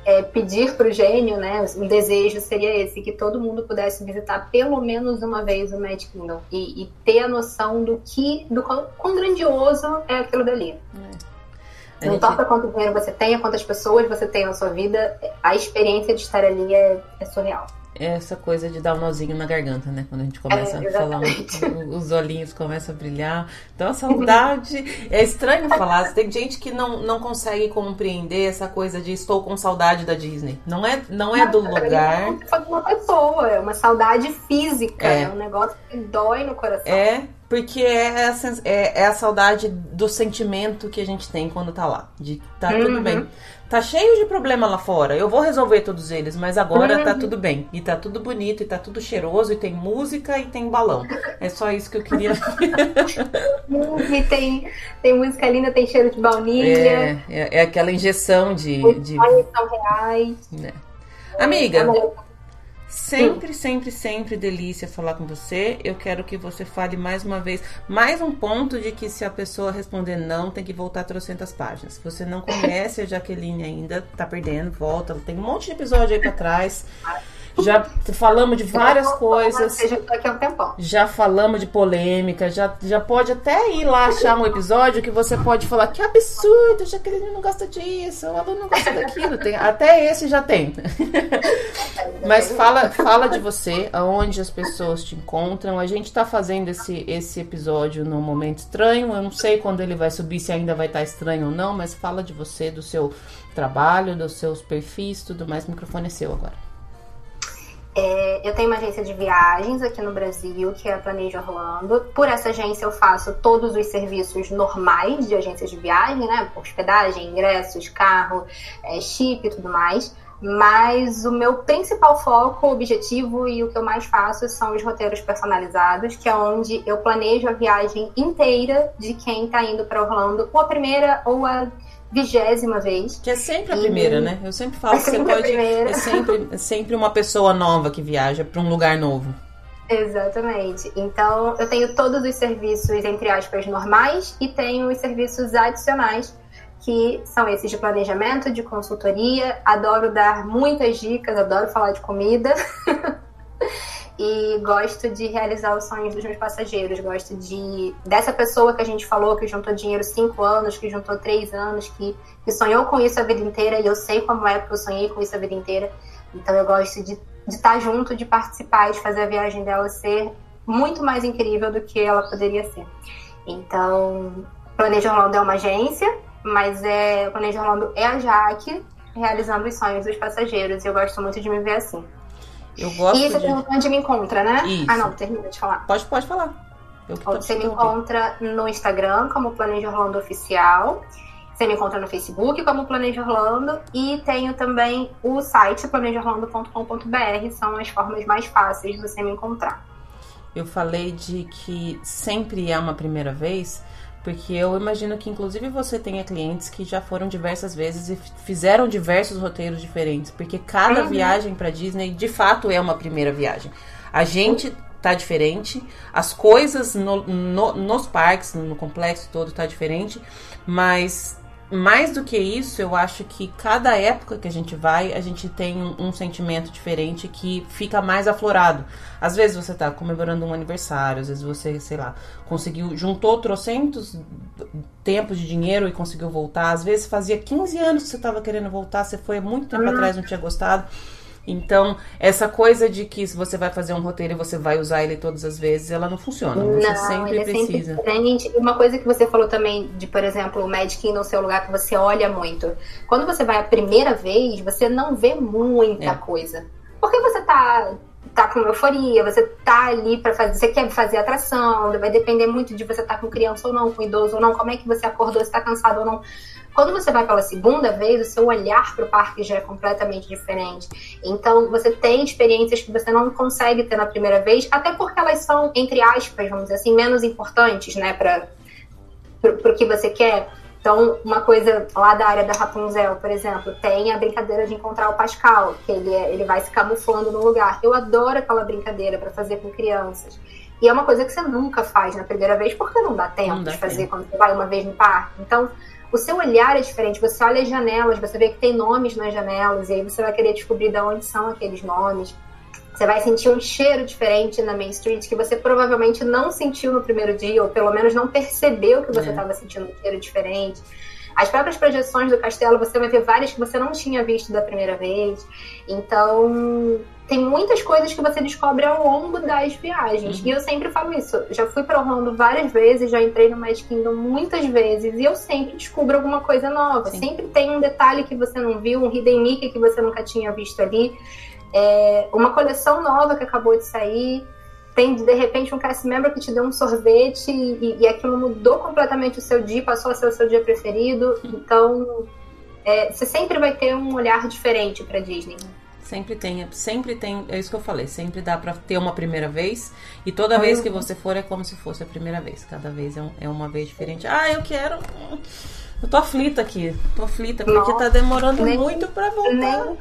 é, pedir para o gênio, né? Um desejo seria esse, que todo mundo pudesse visitar pelo menos uma vez o Magic Kingdom e, e ter a noção do que, do quão, quão grandioso é aquilo dali. É. Não gente... importa quanto dinheiro você tenha, quantas pessoas você tem na sua vida, a experiência de estar ali é, é surreal. É essa coisa de dar um nozinho na garganta, né? Quando a gente começa é, a falar, um, os olhinhos começam a brilhar. Então a saudade. é estranho falar. Tem gente que não, não consegue compreender essa coisa de estou com saudade da Disney. Não é, não é do lugar. É uma pessoa, é uma saudade física. É, é um negócio que dói no coração. É, porque é a, é, é a saudade do sentimento que a gente tem quando tá lá. De tá uhum. tudo bem. Tá cheio de problema lá fora. Eu vou resolver todos eles, mas agora tá uhum. tá tudo bem. E tá tudo bonito, e tá tudo cheiroso, e tem música e tem balão. É só isso que eu queria. <laughs> <laughs> e tem, tem música linda, tem cheiro de baunilha. É, é, é aquela injeção de. De... reais. É. Amiga. Sempre, sempre, sempre delícia falar com você. Eu quero que você fale mais uma vez, mais um ponto de que se a pessoa responder não, tem que voltar trocentas páginas. Se você não conhece a Jaqueline ainda, tá perdendo, volta. Tem um monte de episódio aí pra trás. Já falamos de várias coisas. Daqui a um tempão. Já falamos de polêmica. Já, já pode até ir lá achar um episódio que você pode falar que absurdo, já que ele não gosta disso, o aluno não gosta daquilo. Tem, até esse já tem. <laughs> Mas fala, fala de você, aonde as pessoas te encontram. A gente tá fazendo esse, esse episódio num momento estranho. Eu não sei quando ele vai subir, se ainda vai estar tá estranho ou não, mas fala de você, do seu trabalho, dos seus perfis, tudo mais. O microfone é seu agora. É, eu tenho uma agência de viagens aqui no Brasil, que é a Planeja Orlando. Por essa agência eu faço todos os serviços normais de agência de viagem, né? Hospedagem, ingressos, carro, é, chip e tudo mais. Mas o meu principal foco, objetivo e o que eu mais faço são os roteiros personalizados, que é onde eu planejo a viagem inteira de quem está indo para Orlando, ou a primeira ou a vigésima vez. Que é sempre a primeira, né? Eu sempre falo é que você <laughs> pode. É sempre, é sempre uma pessoa nova que viaja para um lugar novo. Exatamente. Então, eu tenho todos os serviços, entre aspas, normais e tenho os serviços adicionais, que são esses de planejamento, de consultoria. Adoro dar muitas dicas, adoro falar de comida. <laughs> e gosto de realizar os sonhos dos meus passageiros. Gosto de dessa pessoa que a gente falou que juntou dinheiro cinco anos, que juntou três anos, que, que sonhou com isso a vida inteira e eu sei como é porque eu sonhei com isso a vida inteira. Então eu gosto de, estar junto, de participar, de fazer a viagem dela ser muito mais incrível do que ela poderia ser. Então, Planeja Orlando é uma agência, mas é Planeja Orlando é a Jaque realizando os sonhos dos passageiros. E eu gosto muito de me ver assim. Eu gosto e você de... perguntou onde me encontra, né? Isso. Ah, não, termina de falar. Pode, pode falar. você me encontra no Instagram como Planeja Orlando Oficial. Você me encontra no Facebook como Planeja Orlando e tenho também o site planejaorlando.com.br, são as formas mais fáceis de você me encontrar. Eu falei de que sempre é uma primeira vez, porque eu imagino que, inclusive, você tenha clientes que já foram diversas vezes e fizeram diversos roteiros diferentes. Porque cada uhum. viagem para Disney, de fato, é uma primeira viagem. A gente tá diferente, as coisas no, no, nos parques, no complexo todo, tá diferente, mas mais do que isso, eu acho que cada época que a gente vai, a gente tem um, um, sentimento diferente que fica mais aflorado. Às vezes você tá comemorando um aniversário, às vezes você, sei lá, conseguiu, juntou trocentos tempos de dinheiro e conseguiu voltar. Às vezes fazia 15 anos que você tava querendo voltar, você foi há muito tempo uhum. atrás, não tinha gostado. Então, essa coisa de que se você vai fazer um roteiro e você vai usar ele todas as vezes, ela não funciona. Você não, sempre ele é precisa. Sempre diferente. Uma coisa que você falou também de, por exemplo, o Magic no seu lugar que você olha muito. Quando você vai a primeira vez, você não vê muita é. coisa. Porque você tá tá com euforia, você tá ali para fazer, você quer fazer atração, vai depender muito de você tá com criança ou não, com idoso ou não, como é que você acordou, se tá cansado ou não. Quando você vai pela segunda vez, o seu olhar para o parque já é completamente diferente. Então, você tem experiências que você não consegue ter na primeira vez, até porque elas são, entre aspas, vamos dizer assim, menos importantes, né, para o que você quer. Então, uma coisa lá da área da Rapunzel, por exemplo, tem a brincadeira de encontrar o Pascal, que ele, é, ele vai se camuflando no lugar. Eu adoro aquela brincadeira para fazer com crianças. E é uma coisa que você nunca faz na primeira vez, porque não dá tempo não dá de fazer tempo. quando você vai uma vez no parque. Então, o seu olhar é diferente. Você olha as janelas, você vê que tem nomes nas janelas, e aí você vai querer descobrir de onde são aqueles nomes. Você vai sentir um cheiro diferente na Main Street que você provavelmente não sentiu no primeiro dia, ou pelo menos não percebeu que você estava é. sentindo um cheiro diferente. As próprias projeções do castelo, você vai ver várias que você não tinha visto da primeira vez. Então, tem muitas coisas que você descobre ao longo das viagens. Uhum. E eu sempre falo isso. Já fui para Orlando várias vezes, já entrei no Magic Kingdom muitas vezes, e eu sempre descubro alguma coisa nova. Sim. Sempre tem um detalhe que você não viu, um hidden Mickey que você nunca tinha visto ali. É, uma coleção nova que acabou de sair. Tem, de repente, um cast member que te deu um sorvete e, e aquilo mudou completamente o seu dia, passou a ser o seu dia preferido. Então, é, você sempre vai ter um olhar diferente para Disney. Sempre tem, sempre tem, é isso que eu falei, sempre dá para ter uma primeira vez e toda vez que você for é como se fosse a primeira vez, cada vez é, um, é uma vez diferente. Ah, eu quero. Eu tô aflita aqui, tô aflita porque Nossa, tá demorando nem, muito para voltar. Nem,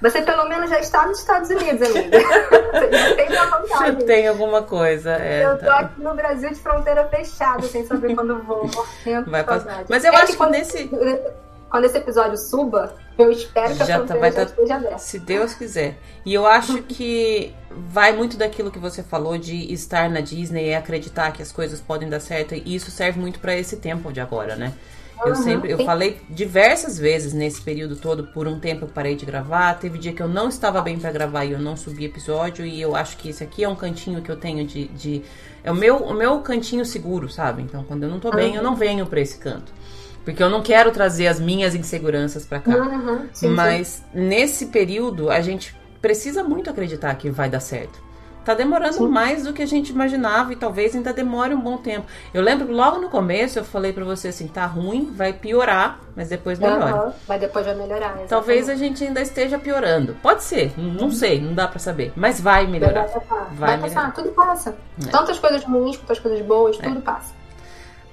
você pelo menos já está nos Estados Unidos, amiga. <laughs> você tem uma vontade. <laughs> Tem alguma coisa, é. Eu tô tá. aqui no Brasil de fronteira fechada, sem saber quando vou, <laughs> morrendo Vai passar. Mas eu é acho que, que nesse quando esse episódio suba, eu espero que já a tá, vai já tá, esteja aberta. Se Deus quiser. E eu acho que vai muito daquilo que você falou de estar na Disney e acreditar que as coisas podem dar certo. E isso serve muito para esse tempo de agora, né? Eu uhum, sempre, eu sim. falei diversas vezes nesse período todo, por um tempo eu parei de gravar. Teve dia que eu não estava bem para gravar e eu não subi episódio. E eu acho que esse aqui é um cantinho que eu tenho de. de é o meu, o meu cantinho seguro, sabe? Então, quando eu não tô bem, uhum. eu não venho para esse canto. Porque eu não quero trazer as minhas inseguranças para cá. Uhum, sim, Mas sim. nesse período, a gente precisa muito acreditar que vai dar certo. Tá demorando sim. mais do que a gente imaginava e talvez ainda demore um bom tempo. Eu lembro logo no começo eu falei para você assim, tá ruim, vai piorar, mas depois melhora. Uhum, mas depois vai melhorar. Exatamente. Talvez a gente ainda esteja piorando. Pode ser, não uhum. sei, não dá para saber, mas vai melhorar. Vai, vai, vai passar, melhorar. tudo passa. É. Tantas coisas ruins quanto as coisas boas, é. tudo passa.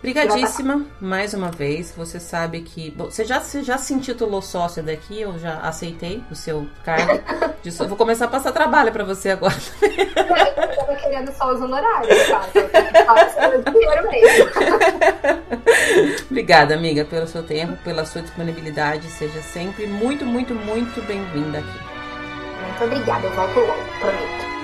Obrigadíssima mais uma vez. Você sabe que. Bom, você, já, você já se intitulou sócia daqui, eu já aceitei o seu cargo. De, vou começar a passar trabalho para você agora. Eu tava querendo só os honorários, tá? Dinheiro mesmo. Obrigada, amiga, pelo seu tempo, pela sua disponibilidade. Seja sempre muito, muito, muito bem-vinda aqui. Muito obrigada, eu volto logo, prometo.